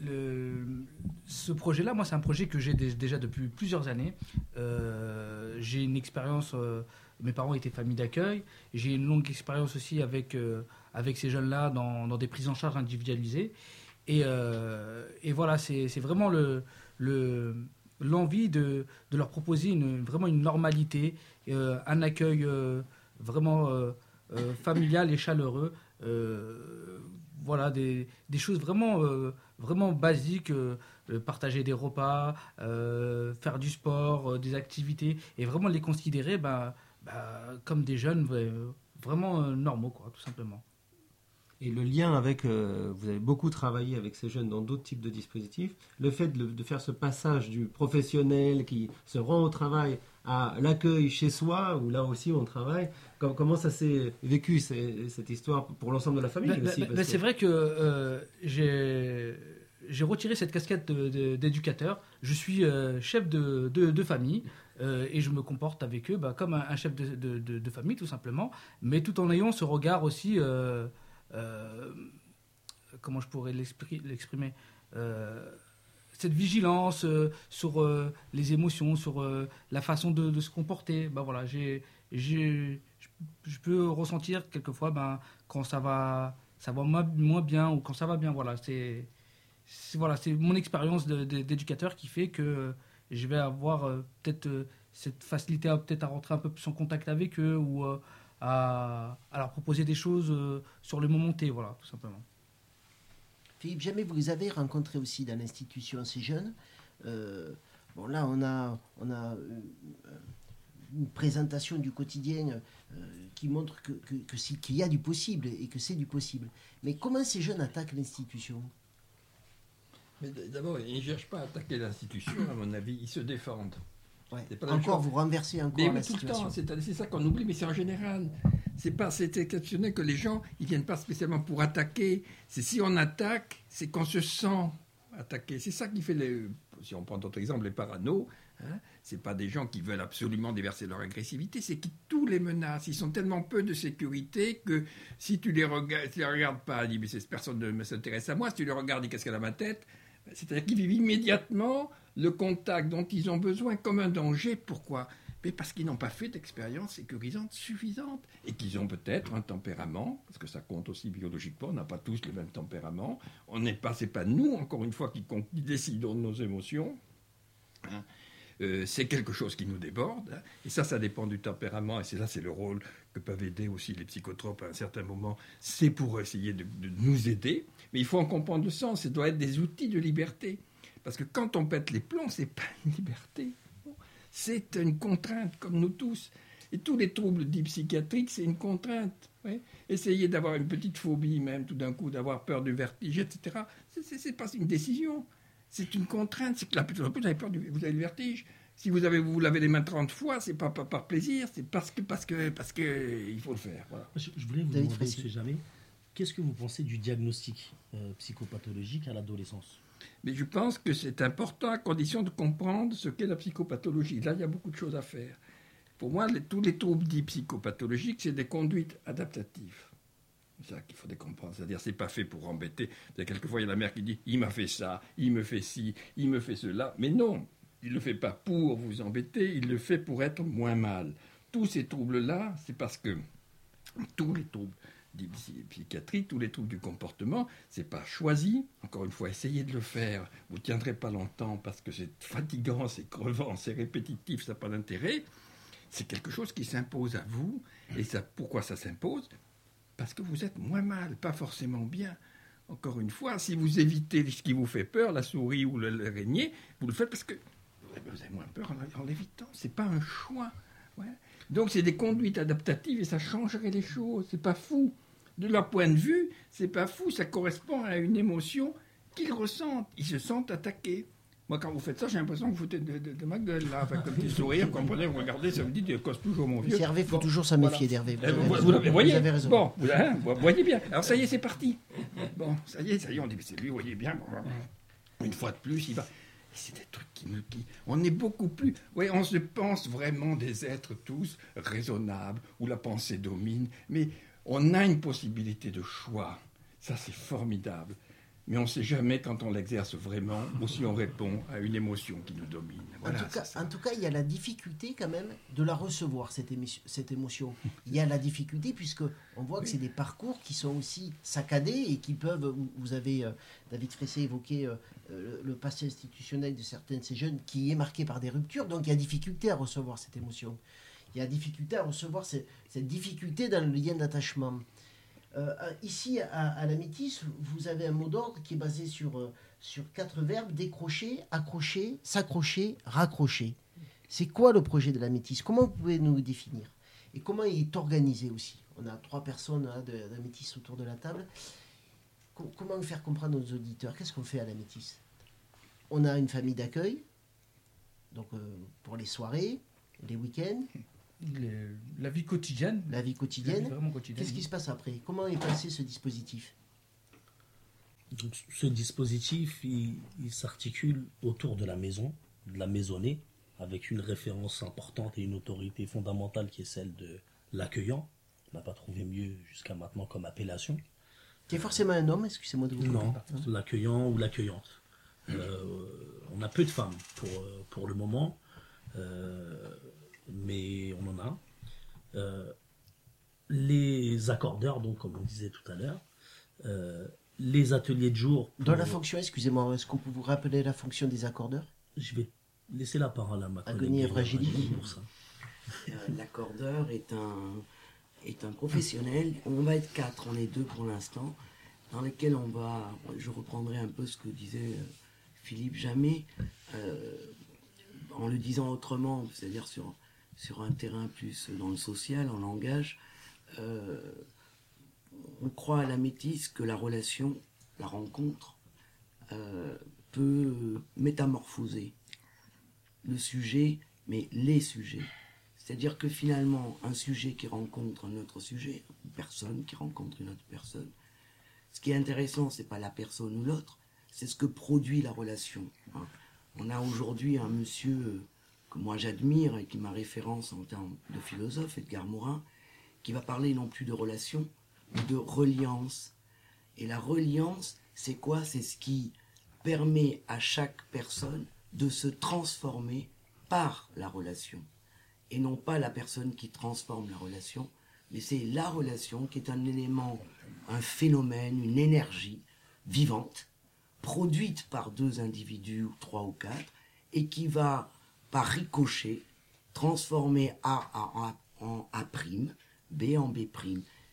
Ce projet-là, moi, c'est un projet que j'ai déjà depuis plusieurs années. Euh, j'ai une expérience, euh, mes parents étaient famille d'accueil. J'ai une longue expérience aussi avec, euh, avec ces jeunes-là dans, dans, des prises en charge individualisées. Et, et voilà, c'est vraiment le, le, l'envie de, de, leur proposer une, vraiment une normalité, un accueil vraiment familial et chaleureux voilà, des, des, choses vraiment, vraiment basiques, partager des repas, faire du sport, des activités, et vraiment les considérer bah, bah, comme des jeunes vraiment normaux, quoi, tout simplement. Et le lien avec, euh, vous avez beaucoup travaillé avec ces jeunes dans d'autres types de dispositifs, le fait de, faire ce passage du professionnel qui se rend au travail à l'accueil chez soi, où là aussi on travaille, comment ça s'est vécu cette histoire pour l'ensemble de la famille ben, aussi ben, ben, C'est vrai que euh, j'ai retiré cette casquette d'éducateur. Je suis euh, chef de, de, famille. et je me comporte avec eux bah, comme un, chef de, de, famille, tout simplement, mais tout en ayant ce regard aussi euh, comment je pourrais l'exprimer euh, cette vigilance euh, sur les émotions, sur la façon de, se comporter. Ben voilà, j'ai, je peux ressentir quelquefois ben, quand ça va, ça va moins, bien ou quand ça va bien. Voilà, c'est, voilà, c'est mon expérience d'éducateur qui fait que je vais avoir peut-être cette facilité à peut-être à rentrer un peu plus en contact avec eux ou à, leur proposer des choses euh, sur le moment T, voilà, tout simplement. Philippe, jamais vous les avez rencontrés aussi dans l'institution ces jeunes. Euh, bon, là, on a, on a euh, une présentation du quotidien qui montre que, que, qu'il y a du possible et que c'est du possible. Mais comment ces jeunes attaquent l'institution? D'abord, ils ne cherchent pas à attaquer l'institution, à mon avis, ils se défendent. Encore, vous renversez encore la situation. C'est ça qu'on oublie, mais c'est en général. C'est pas, c'est exceptionnel que les gens, ils viennent pas spécialement pour attaquer. C'est si on attaque, c'est qu'on se sent attaqué. C'est ça qui fait les. Si on prend d'autres exemples, les paranos. Hein, c'est pas des gens qui veulent absolument déverser leur agressivité, c'est qui tous les menacent. Ils sont tellement peu de sécurité que si tu les regardes, les regardes pas, dis mais cette personne ne s'intéresse à moi. Si tu les regardes, dis qu'est-ce qu'elle a ma tête? C'est-à-dire qu'ils vivent immédiatement le contact dont ils ont besoin comme un danger. Pourquoi? Mais parce qu'ils n'ont pas fait d'expérience sécurisante suffisante et qu'ils ont peut-être un tempérament, parce que ça compte aussi biologiquement, on n'a pas tous le même tempérament, on n'est pas, c'est pas nous, encore une fois, qui, décidons de nos émotions. Hein. Euh, c'est quelque chose qui nous déborde, hein. et ça, ça dépend du tempérament, et c'est là, c'est le rôle que peuvent aider aussi les psychotropes à un certain moment, c'est pour essayer de, de, nous aider, mais il faut en comprendre le sens, ça doit être des outils de liberté. Parce que quand on pète les plombs, c'est pas une liberté. C'est une contrainte, comme nous tous. Et tous les troubles dits psychiatriques, c'est une contrainte. Essayer d'avoir une petite phobie, même tout d'un coup, d'avoir peur du vertige, etc., c'est pas une décision. C'est une contrainte. C'est que la plus, vous avez peur du, vous avez le vertige. Si vous avez vous lavez les mains 30 fois, c'est pas, pas, par plaisir, c'est parce que parce que parce que il faut le faire. Je, voulais vous demander, jamais, qu'est-ce que vous pensez du diagnostic euh, psychopathologique à l'adolescence? Mais je pense que c'est important à condition de comprendre ce qu'est la psychopathologie. Là, il y a beaucoup de choses à faire. Pour moi, tous les troubles dits psychopathologiques, c'est des conduites adaptatives. C'est ça qu'il faut comprendre. C'est-à-dire, c'est pas fait pour embêter. Quelquefois, il y a la mère qui dit Il m'a fait ça, il me fait ci, il me fait cela. Mais non, il ne le fait pas pour vous embêter, il le fait pour être moins mal. Tous ces troubles-là, c'est parce que tous les troubles psychiatrie, tous les troubles du comportement, c'est pas choisi. Encore une fois, essayez de le faire. Vous tiendrez pas longtemps parce que c'est fatigant, c'est crevant, c'est répétitif, ça n'a pas d'intérêt. C'est quelque chose qui s'impose à vous. Et ça, pourquoi ça s'impose? Parce que vous êtes moins mal, pas forcément bien. Encore une fois, si vous évitez ce qui vous fait peur, la souris ou l'araignée, vous le faites parce que vous avez moins peur en, l'évitant. C'est pas un choix. Donc c'est des conduites adaptatives et ça changerait les choses. C'est pas fou de leur point de vue, c'est pas fou, ça correspond à une émotion qu'ils ressentent. Ils se sentent attaqués. Moi, quand vous faites ça, j'ai l'impression que vous foutez de, ma gueule, là, avec un petit sourire, vous comprenez, vous regardez, ça me dit, tu cause toujours mon vieux. Hervé, il faut toujours s'en méfier d'Hervé. Vous, vous, vous, voyez, avez raison. Bon, hein, vous, voyez bien. Alors, ça y est, c'est parti. Bon, ça y est, ça y est, on dit, c'est lui, vous voyez bien. Une fois de plus, il va. C'est des trucs qui me. Qui... On est beaucoup plus. Oui, on se pense vraiment des êtres tous raisonnables, où la pensée domine, mais on a une possibilité de choix. Ça, c'est formidable. Mais on ne sait jamais quand on l'exerce vraiment ou si on répond à une émotion qui nous domine. en, tout cas, il y a la difficulté quand même de la recevoir, cette, cette émotion. Il y a la difficulté puisque on voit que c'est des parcours qui sont aussi saccadés et qui peuvent... Vous avez, euh, David Fressé, évoqué euh, euh, le passé institutionnel de certains de ces jeunes qui est marqué par des ruptures. Donc il y a difficulté à recevoir cette émotion il y a difficulté à recevoir cette, difficulté dans le lien d'attachement. Euh, ici, à, la Métis, vous avez un mot d'ordre qui est basé sur, euh, sur quatre verbes décrocher, accrocher, s'accrocher, raccrocher. C'est quoi le projet de la Métis Comment vous pouvez nous le définir? Et comment il est organisé aussi? On a trois personnes hein, de, la Métis autour de la table. comment faire comprendre aux auditeurs? Qu'est-ce qu'on fait à la Métis On a une famille d'accueil, donc euh, pour les soirées, les week-ends la vie quotidienne. La vie quotidienne. Qu'est-ce qui se passe après? Comment est passé ce dispositif? Ce dispositif, il, s'articule autour de la maison, de la maisonnée, avec une référence importante et une autorité fondamentale qui est celle de l'accueillant. On n'a pas trouvé mieux jusqu'à maintenant comme appellation. Qui est forcément un homme, excusez-moi de vous Non, l'accueillant ou l'accueillante. Euh, on a peu de femmes pour, pour le moment. Euh, mais on en a. Euh, les accordeurs, donc comme on disait tout à l'heure, euh, les ateliers de jour. Dans la fonction, excusez-moi, est-ce qu'on peut vous rappeler la fonction des accordeurs? Je vais laisser la parole à ma collègue. pour ça. Euh, l'accordeur est un, est un professionnel. On va être quatre, on est deux pour l'instant, dans lesquels on va. Je reprendrai un peu ce que disait Philippe Jamais, en le disant autrement, c'est-à-dire sur sur un terrain plus dans le social, en langage, euh, on croit à la métisse que la relation, la rencontre, euh, peut métamorphoser le sujet, mais les sujets. C'est-à-dire que finalement, un sujet qui rencontre un autre sujet, une personne qui rencontre une autre personne, ce qui est intéressant, c'est pas la personne ou l'autre, c'est ce que produit la relation. Hein. On a aujourd'hui un monsieur que moi j'admire et qui m'a référence en termes de philosophe, Edgar Morin, qui va parler non plus de relation, mais de reliance. Et la reliance, c'est quoi? C'est ce qui permet à chaque personne de se transformer par la relation. Et non pas la personne qui transforme la relation, mais c'est la relation qui est un élément, un phénomène, une énergie vivante, produite par deux individus, trois ou quatre, et qui va par ricochet, transformer A en A', B en B'.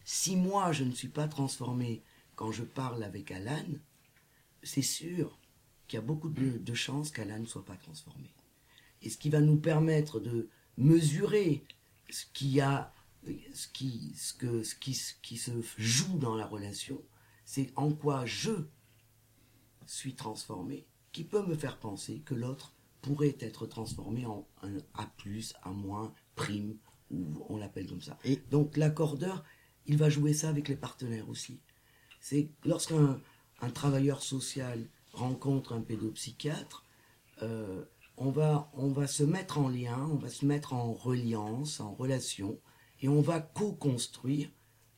Si moi je ne suis pas transformé quand je parle avec Alan, c'est sûr qu'il y a beaucoup de, chances qu'Alan ne soit pas transformé. Et ce qui va nous permettre de mesurer ce a ce qui, ce que, ce qui, ce qui se joue dans la relation, c'est en quoi je suis transformé, qui peut me faire penser que l'autre pourrait être transformé en un A+, A-, prime, ou on l'appelle comme ça. Et donc l'accordeur, il va jouer ça avec les partenaires aussi. C'est lorsqu'un un travailleur social rencontre un pédopsychiatre, euh, on, va, on va se mettre en lien, on va se mettre en reliance, en relation, et on va co-construire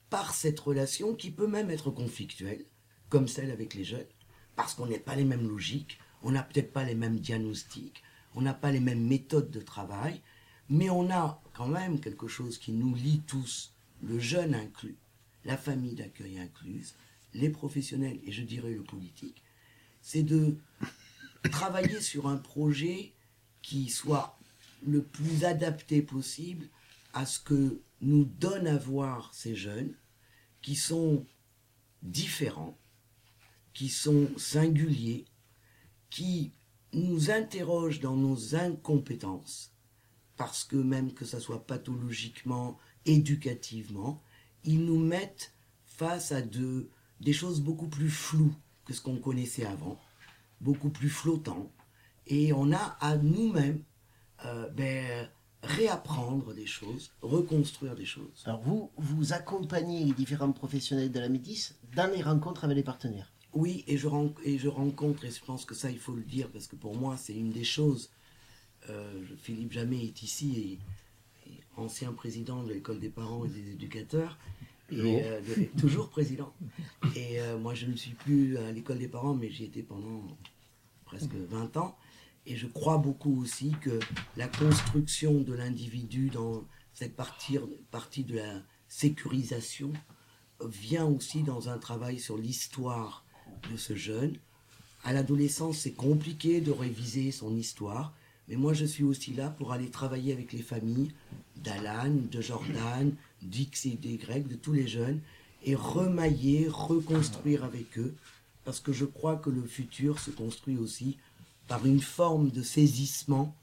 par cette relation qui peut même être conflictuelle, comme celle avec les jeunes, parce qu'on n'est pas les mêmes logiques, on n'a peut-être pas les mêmes diagnostics, on n'a pas les mêmes méthodes de travail, mais on a quand même quelque chose qui nous lie tous, le jeune inclus, la famille d'accueil incluse, les professionnels et je dirais le politique, c'est de travailler sur un projet qui soit le plus adapté possible à ce que nous donne à voir ces jeunes qui sont différents, qui sont singuliers, qui nous interrogent dans nos incompétences, parce que même que ça soit pathologiquement, éducativement, ils nous mettent face à de, des choses beaucoup plus floues que ce qu'on connaissait avant, beaucoup plus flottants, et on a à nous-mêmes euh, ben, réapprendre des choses, reconstruire des choses. Alors vous, vous accompagnez les différents professionnels de la Métis dans les rencontres avec les partenaires. Oui, et je, et je rencontre, et je pense que ça, il faut le dire, parce que pour moi, c'est une des choses. Euh, Philippe Jamais est ici, et, ancien président de l'école des parents et des éducateurs. Et, euh, toujours président. Et euh, moi, je ne suis plus à l'école des parents, mais j'y étais pendant presque 20 ans. Et je crois beaucoup aussi que la construction de l'individu dans cette partie, partie de la sécurisation vient aussi dans un travail sur l'histoire de ce jeune. À l'adolescence, c'est compliqué de réviser son histoire, mais moi je suis aussi là pour aller travailler avec les familles d'Alan, de Jordan, d'X et d'Y, de tous les jeunes, et remailler, reconstruire avec eux, parce que je crois que le futur se construit aussi par une forme de saisissement,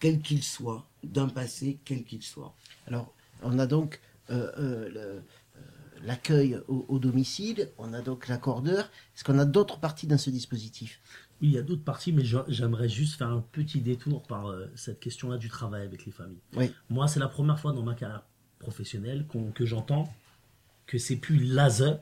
quel qu'il soit, d'un passé, quel qu'il soit. Alors, on a donc euh, euh, l'accueil au, domicile, on a donc l'accordeur. Est-ce qu'on a d'autres parties dans ce dispositif? Oui, il y a d'autres parties, mais j'aimerais juste faire un petit détour par cette question-là du travail avec les familles. Moi, c'est la première fois dans ma carrière professionnelle que j'entends que c'est plus l'ASE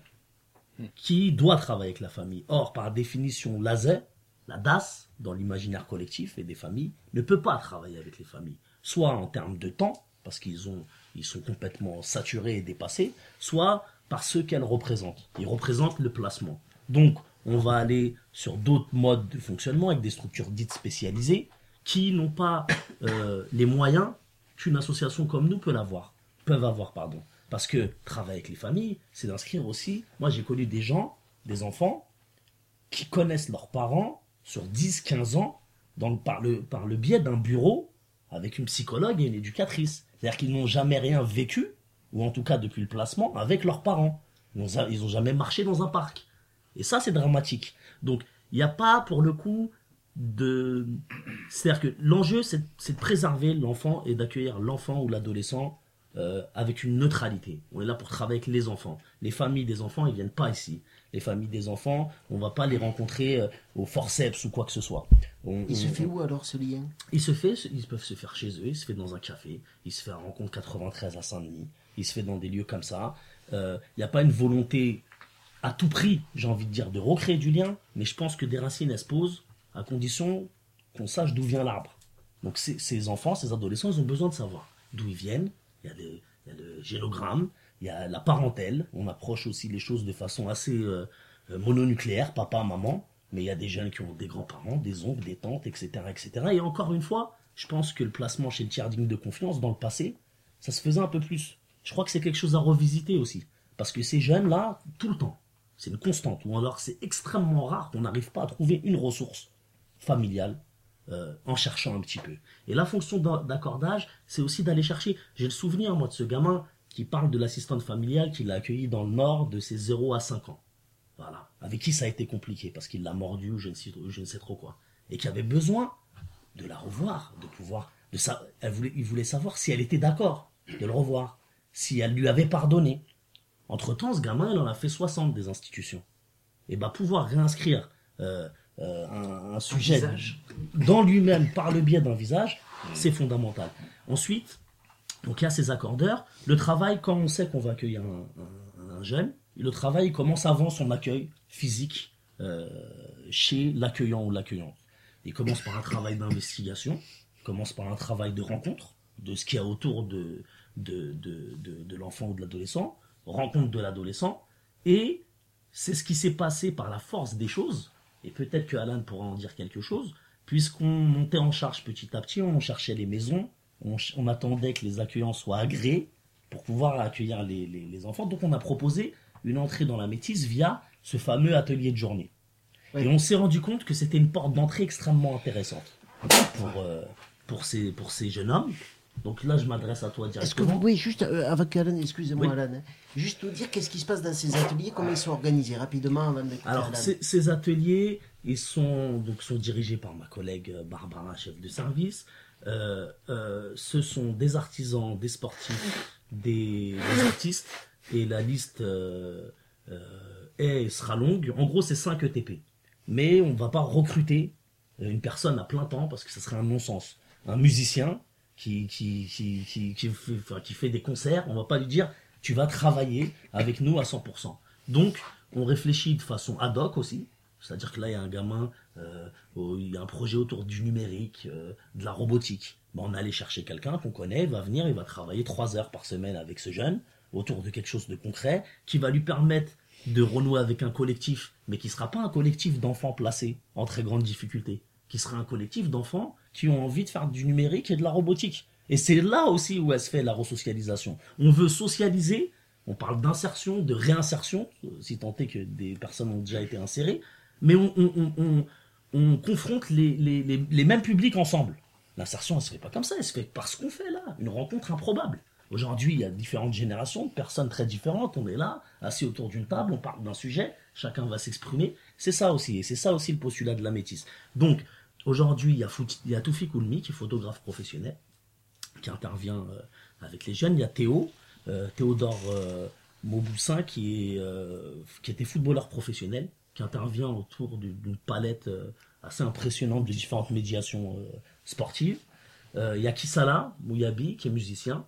qui doit travailler avec la famille. Or, par définition, l'ASE, la DAS, dans l'imaginaire collectif et des familles, ne peut pas travailler avec les familles. Soit en termes de temps, parce qu'ils ont, ils sont complètement saturés et dépassés, soit par ce qu'elles représentent. Ils représentent le placement. Donc, on va aller sur d'autres modes de fonctionnement avec des structures dites spécialisées qui n'ont pas euh, les moyens qu'une association comme nous peut avoir, peuvent avoir. Pardon. Parce que travailler avec les familles, c'est d'inscrire aussi. Moi, j'ai connu des gens, des enfants, qui connaissent leurs parents sur 10, 15 ans par, le, par le biais d'un bureau avec une psychologue et une éducatrice. C'est-à-dire qu'ils n'ont jamais rien vécu, ou en tout cas depuis le placement, avec leurs parents. Ils n'ont jamais marché dans un parc. Et ça, c'est dramatique. Donc, il n'y a pas, pour le coup, de... C'est-à-dire que l'enjeu, c'est de préserver l'enfant et d'accueillir l'enfant ou l'adolescent euh, avec une neutralité. On est là pour travailler avec les enfants. Les familles des enfants, ils viennent pas ici. Les familles des enfants, on va pas les rencontrer euh, au forceps ou quoi que ce soit. il se fait où alors ce lien? Il se fait, ils peuvent se faire chez eux, il se fait dans un café, il se fait à rencontre 93 à Saint-Denis, il se fait dans des lieux comme ça. Euh, il n'y a pas une volonté à tout prix, j'ai envie de dire, de recréer du lien, mais je pense que des racines, elles se posent à condition qu'on sache d'où vient l'arbre. Donc ces enfants, ces adolescents, ils ont besoin de savoir d'où ils viennent, il y, a le génogramme, il y a la parentèle. On approche aussi les choses de façon assez euh, euh, mononucléaire, papa, maman. Mais il y a des jeunes qui ont des grands-parents, des oncles, des tantes, etc., etc. Et encore une fois, je pense que le placement chez le tiers digne de confiance dans le passé, ça se faisait un peu plus. Je crois que c'est quelque chose à revisiter aussi. Parce que ces jeunes-là, tout le temps, c'est une constante. Ou alors c'est extrêmement rare qu'on n'arrive pas à trouver une ressource familiale euh, en cherchant un petit peu. Et la fonction d'accordage, c'est aussi d'aller chercher. J'ai le souvenir, moi, de ce gamin qui parle de l'assistante familiale qu'il a accueilli dans le Nord de ses 0 à 5 ans. Voilà. Avec qui ça a été compliqué, parce qu'il l'a mordu ou je ne, sais, je ne sais trop quoi. Et qui avait besoin de la revoir, de pouvoir. De ça, elle voulait, il voulait savoir si elle était d'accord de le revoir, si elle lui avait pardonné. Entre-temps, ce gamin, il en a fait 60 des institutions. Et bah, pouvoir réinscrire euh, euh, un, sujet dans lui-même par le biais d'un visage, c'est fondamental. Ensuite, donc il y a ces accordeurs. Le travail, quand on sait qu'on va accueillir un, jeune, le travail commence avant son accueil physique euh, chez l'accueillant ou l'accueillante. Il commence par un travail d'investigation, il commence par un travail de rencontre de ce qu'il y a autour de, de, de, de l'enfant ou de l'adolescent, rencontre de l'adolescent, et c'est ce qui s'est passé par la force des choses et peut-être que Alan pourra en dire quelque chose, puisqu'on montait en charge petit à petit, on cherchait les maisons, on, attendait que les accueillants soient agréés pour pouvoir accueillir les, enfants. Donc on a proposé une entrée dans la métisse via ce fameux atelier de journée. Et on s'est rendu compte que c'était une porte d'entrée extrêmement intéressante pour, euh, pour, ces, pour ces jeunes hommes donc là, je m'adresse à toi directement. Est-ce que vous pouvez juste, euh, avec Alan, excusez-moi Alan, hein, juste nous dire qu'est-ce qui se passe dans ces ateliers, comment ils sont organisés rapidement avant Alors, ces, ateliers, ils sont, donc, sont dirigés par ma collègue euh, Barbara, chef de service. Euh, ce sont des artisans, des sportifs, des, artistes, et la liste est, sera longue. En gros, c'est 5 ETP. Mais on ne va pas recruter une personne à plein temps parce que ce serait un non-sens. Un musicien, qui, qui, qui, qui, fait, qui fait des concerts, on va pas lui dire tu vas travailler avec nous à 100%. Donc, on réfléchit de façon ad hoc aussi. C'est-à-dire que là, il y a un gamin, euh, il y a un projet autour du numérique, euh, de la robotique. Ben, on allait chercher quelqu'un qu'on connaît, il va venir, il va travailler trois heures par semaine avec ce jeune, autour de quelque chose de concret, qui va lui permettre de renouer avec un collectif, mais qui ne sera pas un collectif d'enfants placés en très grande difficulté, qui sera un collectif d'enfants qui ont envie de faire du numérique et de la robotique. Et c'est là aussi où elle se fait la resocialisation. On veut socialiser, on parle d'insertion, de réinsertion, si tant est que des personnes ont déjà été insérées, mais on, on, confronte les, les, mêmes publics ensemble. L'insertion, elle se fait pas comme ça, elle se fait parce qu'on fait là, une rencontre improbable. Aujourd'hui, il y a différentes générations, personnes très différentes. On est là, assis autour d'une table, on parle d'un sujet, chacun va s'exprimer. C'est ça aussi, et c'est ça aussi le postulat de la métisse. Donc, aujourd'hui, il y a, il y a Toufi Koulmi, qui est photographe professionnel, qui intervient euh, avec les jeunes. Il y a Théo, euh, Théodore euh, Mauboussin, qui, est, qui était footballeur professionnel, qui intervient autour d'une palette assez impressionnante de différentes médiations sportives. Il y a Kisala Mouyabi, qui est musicien,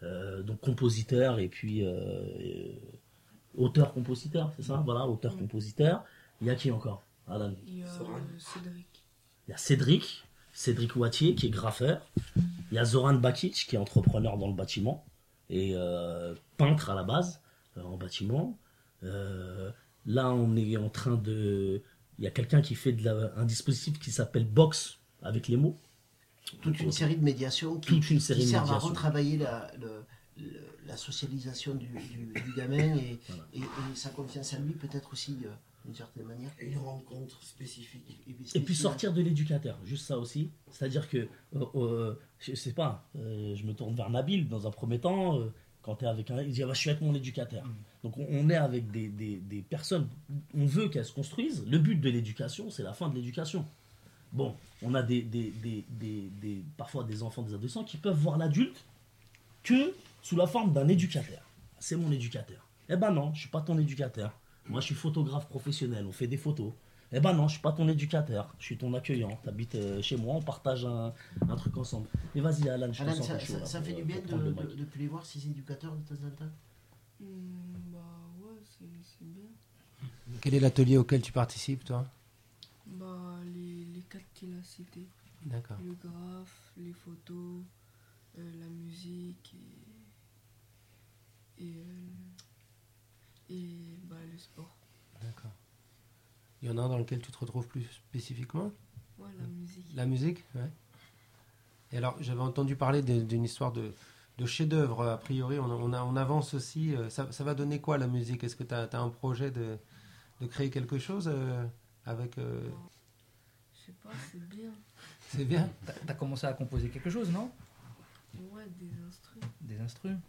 donc compositeur et puis auteur-compositeur, c'est ça? Voilà, auteur-compositeur. Il y a qui encore Alan Il y a Cédric. Il y a Cédric, Cédric Wattier qui est graffeur. Il y a Zoran Bakic qui est entrepreneur dans le bâtiment et euh, peintre à la base euh, en bâtiment. Euh, là, on est en train de. Il y a quelqu'un qui fait de un dispositif qui s'appelle Box avec les mots. Toute une série de médiations qui, Toute une série servent à retravailler la, la socialisation du, gamin et, sa confiance en lui, peut-être aussi d'une certaine manière. Et une rencontre spécifique. Et, puis sortir de l'éducateur, juste ça aussi. C'est-à-dire que, euh, euh, je sais pas, euh, je me tourne vers Nabil dans un premier temps. quand tu es avec un. Il dit ah bah, Je suis avec mon éducateur. Mm. Donc on, est avec des, des, personnes. On veut qu'elles se construisent. Le but de l'éducation, c'est la fin de l'éducation. Bon, on a des, des, parfois des enfants, des adolescents qui peuvent voir l'adulte que sous la forme d'un éducateur. C'est mon éducateur. Eh ben non, je suis pas ton éducateur. Moi, je suis photographe professionnel, on fait des photos. Eh ben non, je suis pas ton éducateur, je suis ton accueillant. Tu habites euh, chez moi, on partage un, truc ensemble. Mais vas-y, Alan, je Alan, te sens ça, ça, fait du bien de, de, de, les voir, ces éducateurs, de temps en temps mmh, Bah ouais, c'est bien. Quel est l'atelier auquel tu participes, toi? Bah, les, les quatre qu'il a cités. D'accord. Le graphe, les photos, euh, la musique et. et euh, et bah, le sport. D'accord. Il y en a un dans lequel tu te retrouves plus spécifiquement? Ouais, la musique. La musique, ouais. Et alors, j'avais entendu parler d'une histoire de, de chef-d'œuvre. A priori, on, on, on, avance aussi. Euh, ça, ça, va donner quoi la musique? Est-ce que tu as, un projet de, de, créer quelque chose euh, avec. Euh... Je sais pas, c'est bien. C'est bien? Tu as, commencé à composer quelque chose, non? Ouais, des instruments. Des instruments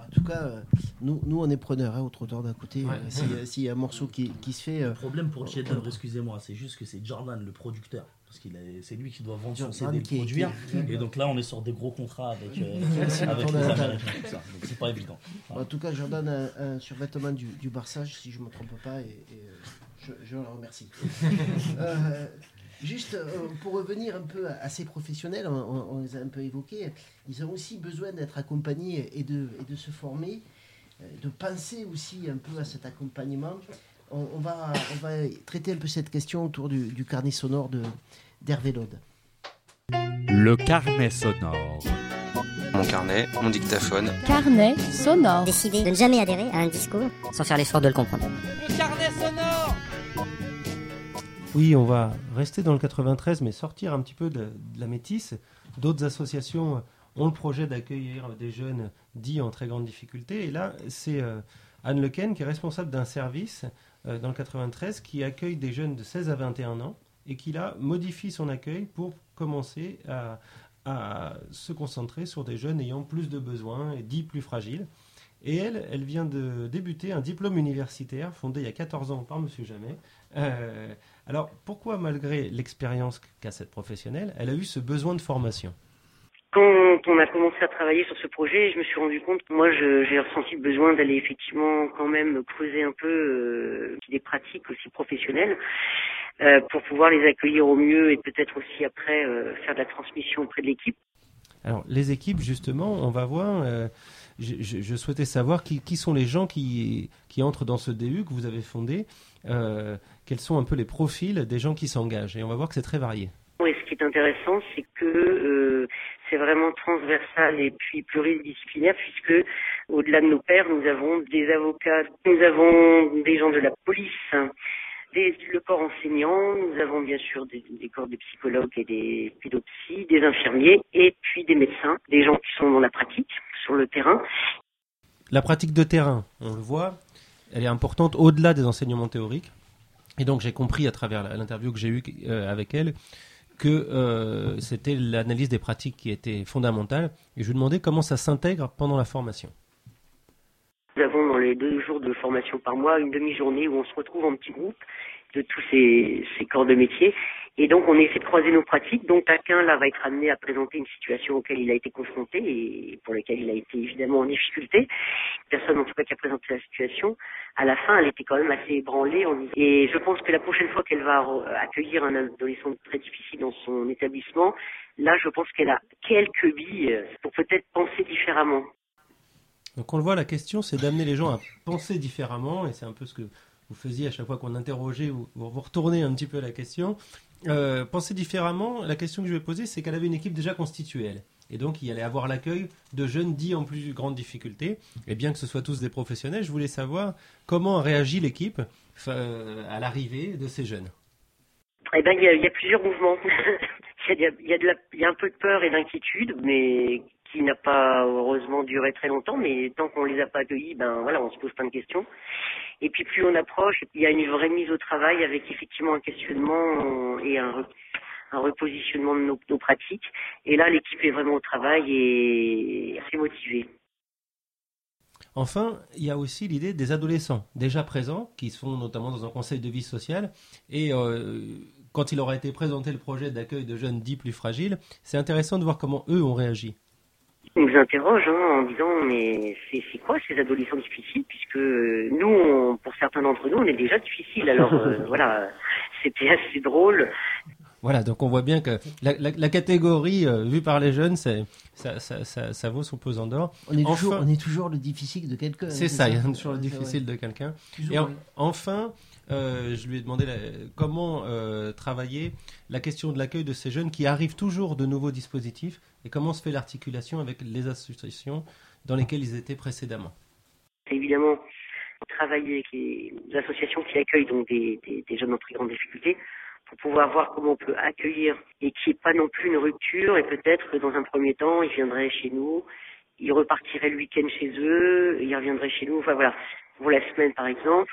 en tout cas, euh, nous, nous, on est preneurs, hein, au trottoir d'à côté. Euh, s'il y a un morceau qui, qui se fait. Le euh, problème pour le chef d'œuvre, excusez-moi, c'est juste que c'est Jordan, le producteur. Parce que c'est lui qui doit vendre son CD et produire. et donc là, on est sur des gros contrats avec, avec les Américains. Donc c'est pas évident. En tout cas, Jordan a un survêtement du, du Barçage, si je ne me trompe pas, et, je, je, le remercie. Juste euh, pour revenir un peu à, ces professionnels, on, les a un peu évoqués, ils ont aussi besoin d'être accompagnés et de, et de se former, euh, de penser aussi un peu à cet accompagnement. On, va, on va traiter un peu cette question autour du, carnet sonore d'Hervé Lode. Le carnet sonore. Mon carnet, mon dictaphone. Carnet sonore. Décider de ne jamais adhérer à un discours sans faire l'effort de le comprendre. Le carnet sonore oui, on va rester dans le 93, mais sortir un petit peu de, la métisse. D'autres associations ont le projet d'accueillir des jeunes dits en très grande difficulté. Et là, c'est euh, Anne Lequen qui est responsable d'un service euh, dans le 93 qui accueille des jeunes de 16 à 21 ans et qui là modifie son accueil pour commencer à, se concentrer sur des jeunes ayant plus de besoins et dits plus fragiles. Et elle, elle vient de débuter un diplôme universitaire fondé il y a 14 ans par M. Jamet. Euh, alors, pourquoi, malgré l'expérience qu'a cette professionnelle, elle a eu ce besoin de formation? Quand on a commencé à travailler sur ce projet, je me suis rendu compte que moi, j'ai ressenti le besoin d'aller effectivement quand même creuser un peu euh, des pratiques aussi professionnelles euh, pour pouvoir les accueillir au mieux et peut-être aussi après euh, faire de la transmission auprès de l'équipe. Alors, les équipes, justement, on va voir. Je, souhaitais savoir qui, sont les gens qui, qui, entrent dans ce DU que vous avez fondé quels sont un peu les profils des gens qui s'engagent. Et on va voir que c'est très varié. Oui, ce qui est intéressant, c'est que euh, c'est vraiment transversal et puis pluridisciplinaire, puisque au-delà de nos pères, nous avons des avocats, nous avons des gens de la police, des, le corps enseignant, nous avons bien sûr des, corps de psychologues et des pédopsies, des infirmiers, et puis des médecins, des gens qui sont dans la pratique, sur le terrain. La pratique de terrain, on le voit, elle est importante au-delà des enseignements théoriques. Et donc j'ai compris à travers l'interview que j'ai eue euh, avec elle que euh, c'était l'analyse des pratiques qui était fondamentale. Et je lui demandais comment ça s'intègre pendant la formation. Nous avons dans les deux jours de formation par mois une demi-journée où on se retrouve en petit groupe de tous ces, ces corps de métier. Et donc on essaie de croiser nos pratiques. Donc chacun là va être amené à présenter une situation auquel il a été confronté et pour laquelle il a été évidemment en difficulté. Personne en tout cas qui a présenté la situation. À la fin, elle était quand même assez ébranlée. Et je pense que la prochaine fois qu'elle va accueillir un adolescent très difficile dans son établissement, là je pense qu'elle a quelques billes pour peut-être penser différemment. Donc on le voit, la question c'est d'amener les gens à penser différemment et c'est un peu ce que vous faisiez à chaque fois qu'on interrogeait, vous, vous retournez un petit peu la question. Euh, penser différemment, la question que je vais poser, c'est qu'elle avait une équipe déjà constituée. Et donc, il allait avoir l'accueil de jeunes dits en plus grande difficulté. Et bien que ce soit tous des professionnels, je voulais savoir comment a réagi l'équipe euh, à l'arrivée de ces jeunes. Eh ben, il y, a plusieurs mouvements. il y a un peu de peur et d'inquiétude, mais qui n'a pas heureusement duré très longtemps, mais tant qu'on les a pas accueillis, ben voilà, on se pose plein de questions. Et puis plus on approche, il y a une vraie mise au travail avec effectivement un questionnement et un, repositionnement de nos, nos, pratiques. Et là, l'équipe est vraiment au travail et assez motivée. Enfin, il y a aussi l'idée des adolescents déjà présents, qui sont notamment dans un conseil de vie sociale. Et euh, quand il aura été présenté le projet d'accueil de jeunes dits plus fragiles, c'est intéressant de voir comment eux ont réagi. Ils nous interrogent hein, en disant mais c'est quoi ces adolescents difficiles? Puisque nous on, pour certains d'entre nous on est déjà difficiles alors euh, voilà c'était assez drôle voilà, donc on voit bien que la, la, la catégorie euh, vue par les jeunes, ça, ça, ça, ça, vaut son pesant d'or. On, est toujours, on est toujours le difficile de quelqu'un. C'est ça, il y a toujours le difficile de quelqu'un. Et en, enfin, euh, je lui ai demandé la, comment euh, travailler la question de l'accueil de ces jeunes qui arrivent toujours de nouveaux dispositifs et comment se fait l'articulation avec les associations dans lesquelles ils étaient précédemment? Évidemment, travailler avec les associations qui accueillent donc des, des, des jeunes en très grande difficulté pour pouvoir voir comment on peut accueillir et qu'il n'y ait pas non plus une rupture et peut-être que dans un premier temps, ils viendraient chez nous, ils repartiraient le week-end chez eux, ils reviendraient chez nous, enfin voilà, pour la semaine par exemple.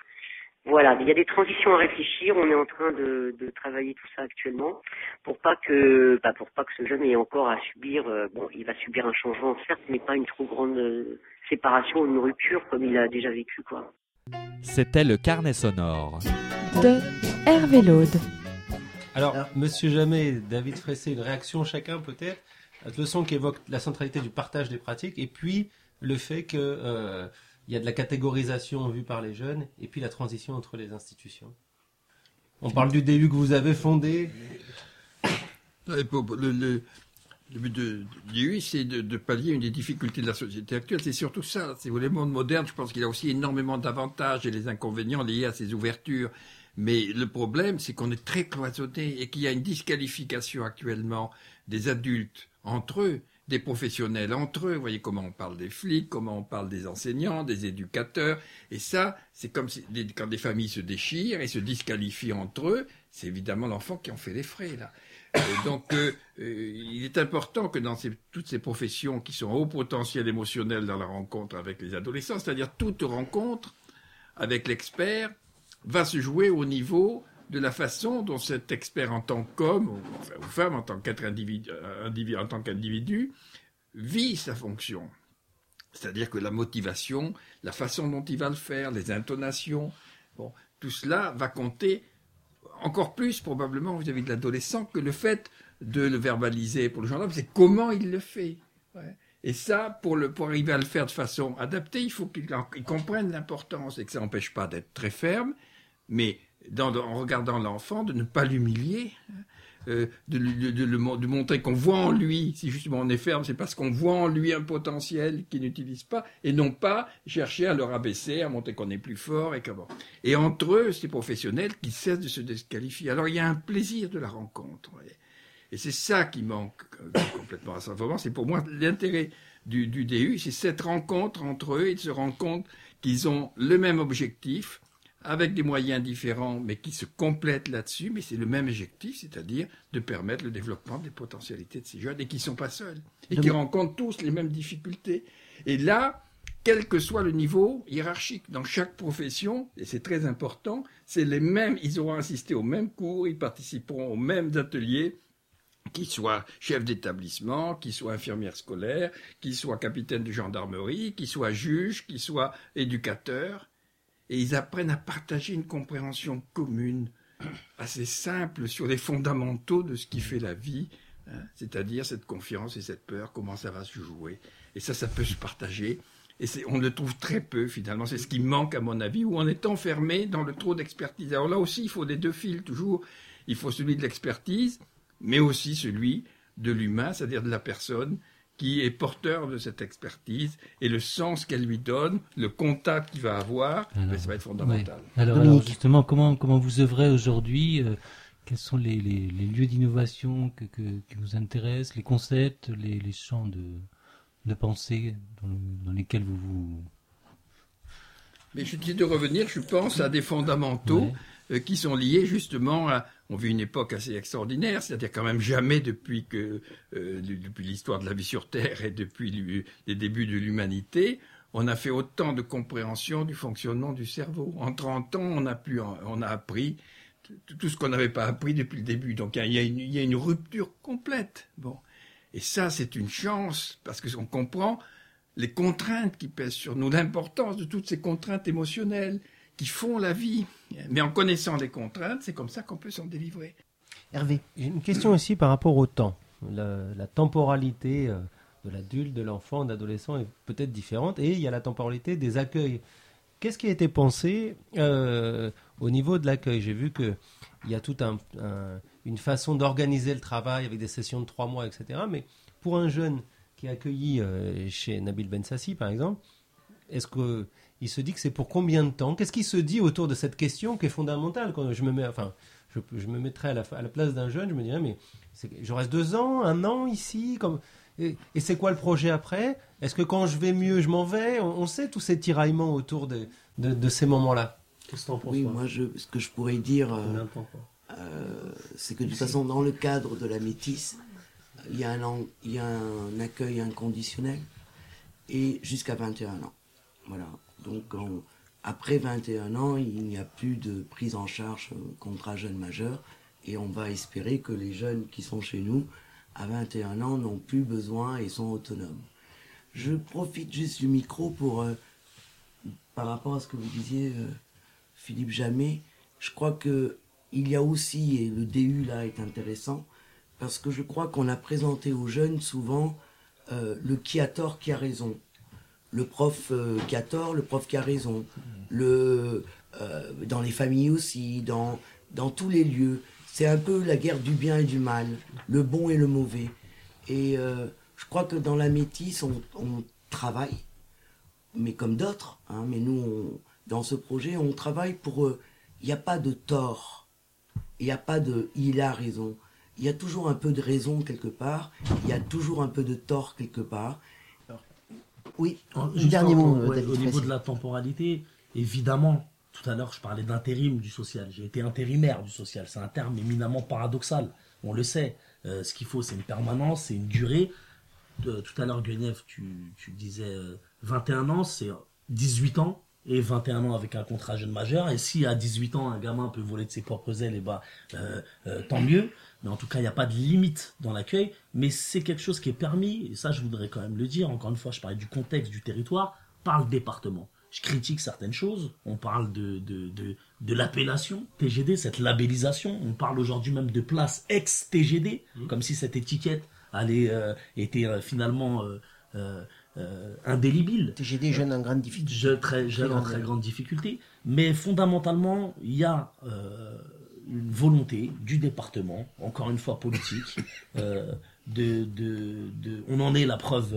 Voilà, il y a des transitions à réfléchir. On est en train de, de travailler tout ça actuellement pour pas que, bah pour pas que ce jeune ait encore à subir. Euh, bon, il va subir un changement certes, mais pas une trop grande euh, séparation ou une rupture comme il a déjà vécu quoi. C'était le carnet sonore de Hervé Laude. Alors, Monsieur Jamais, David Fressé, une réaction chacun peut-être? Le son qui évoque la centralité du partage des pratiques et puis le fait que euh, il y a de la catégorisation vue par les jeunes et puis la transition entre les institutions. On parle du DU que vous avez fondé. Le, le, le but du DU, c'est de, de, pallier une des difficultés de la société actuelle. C'est surtout ça. C'est le monde moderne. Je pense qu'il a aussi énormément d'avantages et les inconvénients liés à ces ouvertures. Mais le problème, c'est qu'on est très cloisonné et qu'il y a une disqualification actuellement des adultes entre eux, des professionnels entre eux. Vous voyez comment on parle des flics, comment on parle des enseignants, des éducateurs. Et ça, c'est comme quand des familles se déchirent et se disqualifient entre eux, c'est évidemment l'enfant qui en fait les frais, là. Et donc, euh, euh, il est important que dans toutes ces professions qui sont haut potentiel émotionnel dans la rencontre avec les adolescents, c'est-à-dire toute rencontre avec l'expert, va se jouer au niveau de la façon dont cet expert en tant qu'homme ou, femme, en tant qu'individu, vit sa fonction. C'est-à-dire que la motivation, la façon dont il va le faire, les intonations, tout cela va compter encore plus probablement vis-à-vis de l'adolescent que le fait de le verbaliser pour le gendarme, c'est comment il le fait. Et ça, pour, le, pour arriver à le faire de façon adaptée, il faut qu'il comprenne l'importance et que ça n'empêche pas d'être très ferme, mais en regardant l'enfant, de ne pas l'humilier, euh, de, montrer qu'on voit en lui, si justement on est ferme, c'est parce qu'on voit en lui un potentiel qu'il n'utilise pas, et non pas chercher à le rabaisser, à montrer qu'on est plus fort et comment. Et entre eux, ces professionnels qui cessent de se disqualifier. Alors il y a un plaisir de la rencontre. Et c'est ça qui manque euh, complètement à Saint-Fauvent. C'est pour moi l'intérêt du, du DU, c'est cette rencontre entre eux de se rendre compte qu'ils ont le même objectif, avec des moyens différents, mais qui se complètent là-dessus, mais c'est le même objectif, c'est-à-dire de permettre le développement des potentialités de ces jeunes et qui ne sont pas seuls, et qui rencontrent tous les mêmes difficultés. Et là, quel que soit le niveau hiérarchique, dans chaque profession, et c'est très important, c'est les mêmes, ils auront assisté aux mêmes cours, ils participeront aux mêmes ateliers, qui soit chef d'établissement, qui soit infirmière scolaire, qui soit capitaine de gendarmerie, qui soit juge, qui soit éducateur. Et ils apprennent à partager une compréhension commune, assez simple, sur les fondamentaux de ce qui fait la vie, hein, c'est-à-dire cette confiance et cette peur, comment ça va se jouer. Et ça, ça peut se partager. Et on le trouve très peu finalement. C'est ce qui manque à mon avis, où on est enfermé dans le trop d'expertise. Alors là aussi, il faut des deux fils toujours. Il faut celui de l'expertise, mais aussi celui de l'humain, c'est-à-dire de la personne qui est porteur de cette expertise et le sens qu'elle lui donne, le contact qu'il va avoir, ben, ça va être fondamental. Alors, justement, comment, comment vous œuvrez aujourd'hui euh, Quels sont les, les, lieux d'innovation que, que, qui vous intéressent, les concepts, les, les champs de, de pensée dans, lesquels vous vous... Mais je dis de revenir, je pense, à des fondamentaux qui sont liés justement à... On vit une époque assez extraordinaire, c'est-à-dire quand même jamais depuis que euh, depuis l'histoire de la vie sur Terre et depuis les débuts de l'humanité, on a fait autant de compréhension du fonctionnement du cerveau. En 30 ans, on a, pu, on a appris tout ce qu'on n'avait pas appris depuis le début. Donc il y, a une, il y a une rupture complète. Bon. Et ça, c'est une chance, parce qu'on comprend les contraintes qui pèsent sur nous, l'importance de toutes ces contraintes émotionnelles qui font la vie. Mais en connaissant les contraintes, c'est comme ça qu'on peut s'en délivrer. Hervé. J'ai une question aussi par rapport au temps. La, temporalité euh, de l'adulte, de l'enfant, de l'adolescent est peut-être différente. Et il y a la temporalité des accueils. Qu'est-ce qui a été pensé euh, au niveau de l'accueil? J'ai vu qu'il y a tout un, une façon d'organiser le travail avec des sessions de trois mois, etc. Mais pour un jeune qui est accueilli euh, chez Nabil Bensassi, par exemple, est-ce qu'il se dit que c'est pour combien de temps? Qu'est-ce qu'il se dit autour de cette question qui est fondamentale? Quand je me mets, enfin, je, me mettrais à la, à la place d'un jeune, je me dirais, mais je reste deux ans, un an ici, comme, et, c'est quoi le projet après? Est-ce que quand je vais mieux, je m'en vais? On, sait tous ces tiraillements autour de, de, ces moments-là. Qu'est-ce que Oui, moi, je, ce que je pourrais dire, euh, euh, c'est que de toute façon, dans le cadre de la métisse, il y a un, il y a un accueil inconditionnel et jusqu'à 21 ans. Voilà. Donc, après 21 ans, il n'y a plus de prise en charge contrat jeune majeur et on va espérer que les jeunes qui sont chez nous à 21 ans n'ont plus besoin et sont autonomes. Je profite juste du micro pour, euh, par rapport à ce que vous disiez, euh, Philippe Jamais, je crois que il y a aussi, et le DU là est intéressant, parce que je crois qu'on a présenté aux jeunes souvent euh, le qui a tort, qui a raison. Le prof euh, qui a tort, le prof qui a raison. Le, euh, dans les familles aussi, dans, dans tous les lieux. C'est un peu la guerre du bien et du mal, le bon et le mauvais. Et je crois que dans la métisse, on, travaille, mais comme d'autres, hein, mais nous, dans ce projet, on travaille pour... Il n'y a pas de tort il n'y a pas de il a raison. Il y a toujours un peu de raison quelque part, il y a toujours un peu de tort quelque part. Oui, un dernier mot. Euh, au niveau de la temporalité, évidemment, tout à l'heure je parlais d'intérim du social. J'ai été intérimaire du social. C'est un terme éminemment paradoxal. On le sait. Euh, ce qu'il faut, c'est une permanence, c'est une durée. tout à l'heure, Guenièvre, tu, tu disais 21 euh, ans, c'est 18 ans et 21 ans avec un contrat jeune majeur. Et si à 18 ans, un gamin peut voler de ses propres ailes, et eh bah, ben, euh, euh, tant mieux. Mais en tout cas, il n'y a pas de limite dans l'accueil. Mais c'est quelque chose qui est permis, et ça, je voudrais quand même le dire. Encore une fois, je parlais du contexte du territoire par le département. Je critique certaines choses. On parle de, de, de, de l'appellation TGD, cette labellisation. On parle aujourd'hui même de place ex-TGD, mmh. comme si cette étiquette allait, euh, était euh, finalement euh, indélébile. TGD jeune en grande difficulté. très jeune en très grande difficulté. Mais fondamentalement, il y a euh, une volonté du département, encore une fois politique, euh, de, de, de, on en est la preuve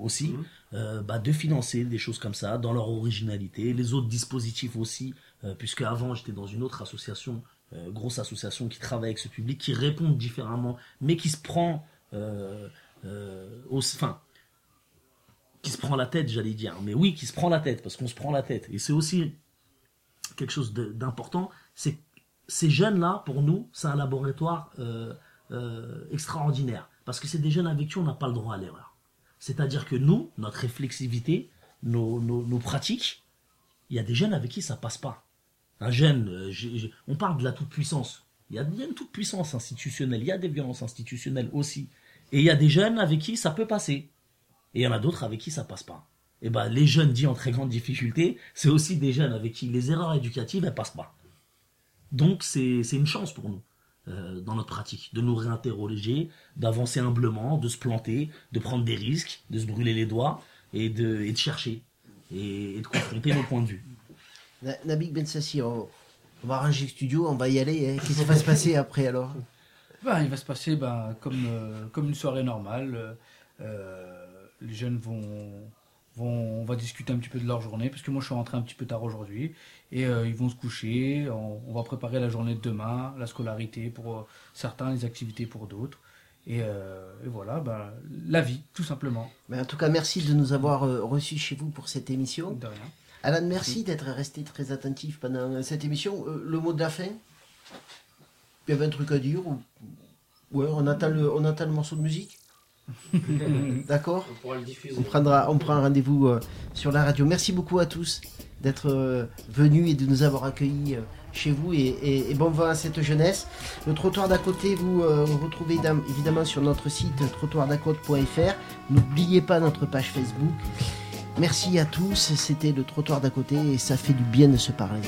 aussi, mmh. bah, de financer des choses comme ça dans leur originalité, les autres dispositifs aussi, puisque avant j'étais dans une autre association, grosse association qui travaille avec ce public, qui répond différemment, mais qui se prend au, enfin, qui se prend la tête, j'allais dire. Mais oui, qui se prend la tête, parce qu'on se prend la tête. Et c'est aussi quelque chose d'important, c'est ces jeunes-là, pour nous, c'est un laboratoire euh, euh, extraordinaire. Parce que c'est des jeunes avec qui on n'a pas le droit à l'erreur. C'est-à-dire que nous, notre réflexivité, nos, pratiques, il y a des jeunes avec qui ça passe pas. Un jeune, euh, on parle de la toute-puissance. Il y a, une toute puissance institutionnelle, il y a des violences institutionnelles aussi. Et il y a des jeunes avec qui ça peut passer. Et il y en a d'autres avec qui ça passe pas. Et ben les jeunes dits en très grande difficulté, c'est aussi des jeunes avec qui les erreurs éducatives elles passent pas. Donc c'est c'est une chance pour nous euh, dans notre pratique de nous réinterroger, d'avancer humblement, de se planter, de prendre des risques, de se brûler les doigts et de et de chercher et, et de confronter nos points de vue. Na- Nabik Ben Sassi, on, on va ranger le studio, on va y aller. hein. Qu'est-ce qui va se passer après alors? Ben, il va se passer ben, comme, euh, comme une soirée normale. Euh, les jeunes vont, vont. On va discuter un petit peu de leur journée, parce que moi je suis rentré un petit peu tard aujourd'hui. Et euh, ils vont se coucher. On, on va préparer la journée de demain, la scolarité pour euh, certains, les activités pour d'autres. Et, euh, et voilà, ben, la vie, tout simplement. Mais en tout cas, merci de nous avoir reçus chez vous pour cette émission. De rien. Alan, merci d'être resté très attentif pendant cette émission. Euh, le mot de la fin? Il y avait un truc à dire ou... Ouais, on attend, le, on attend le morceau de musique? D'accord On pourra le diffuser. On prendra, on prend un rendez-vous euh, sur la radio. Merci beaucoup à tous d'être euh, venus et de nous avoir accueillis euh, chez vous et, et- et bon vent à cette jeunesse. Le trottoir d'à côté, vous euh, retrouvez évidem- évidemment sur notre site trottoirdàcote.fr. N'oubliez pas notre page Facebook. Merci à tous, c'était le trottoir d'à côté et ça fait du bien de se parler.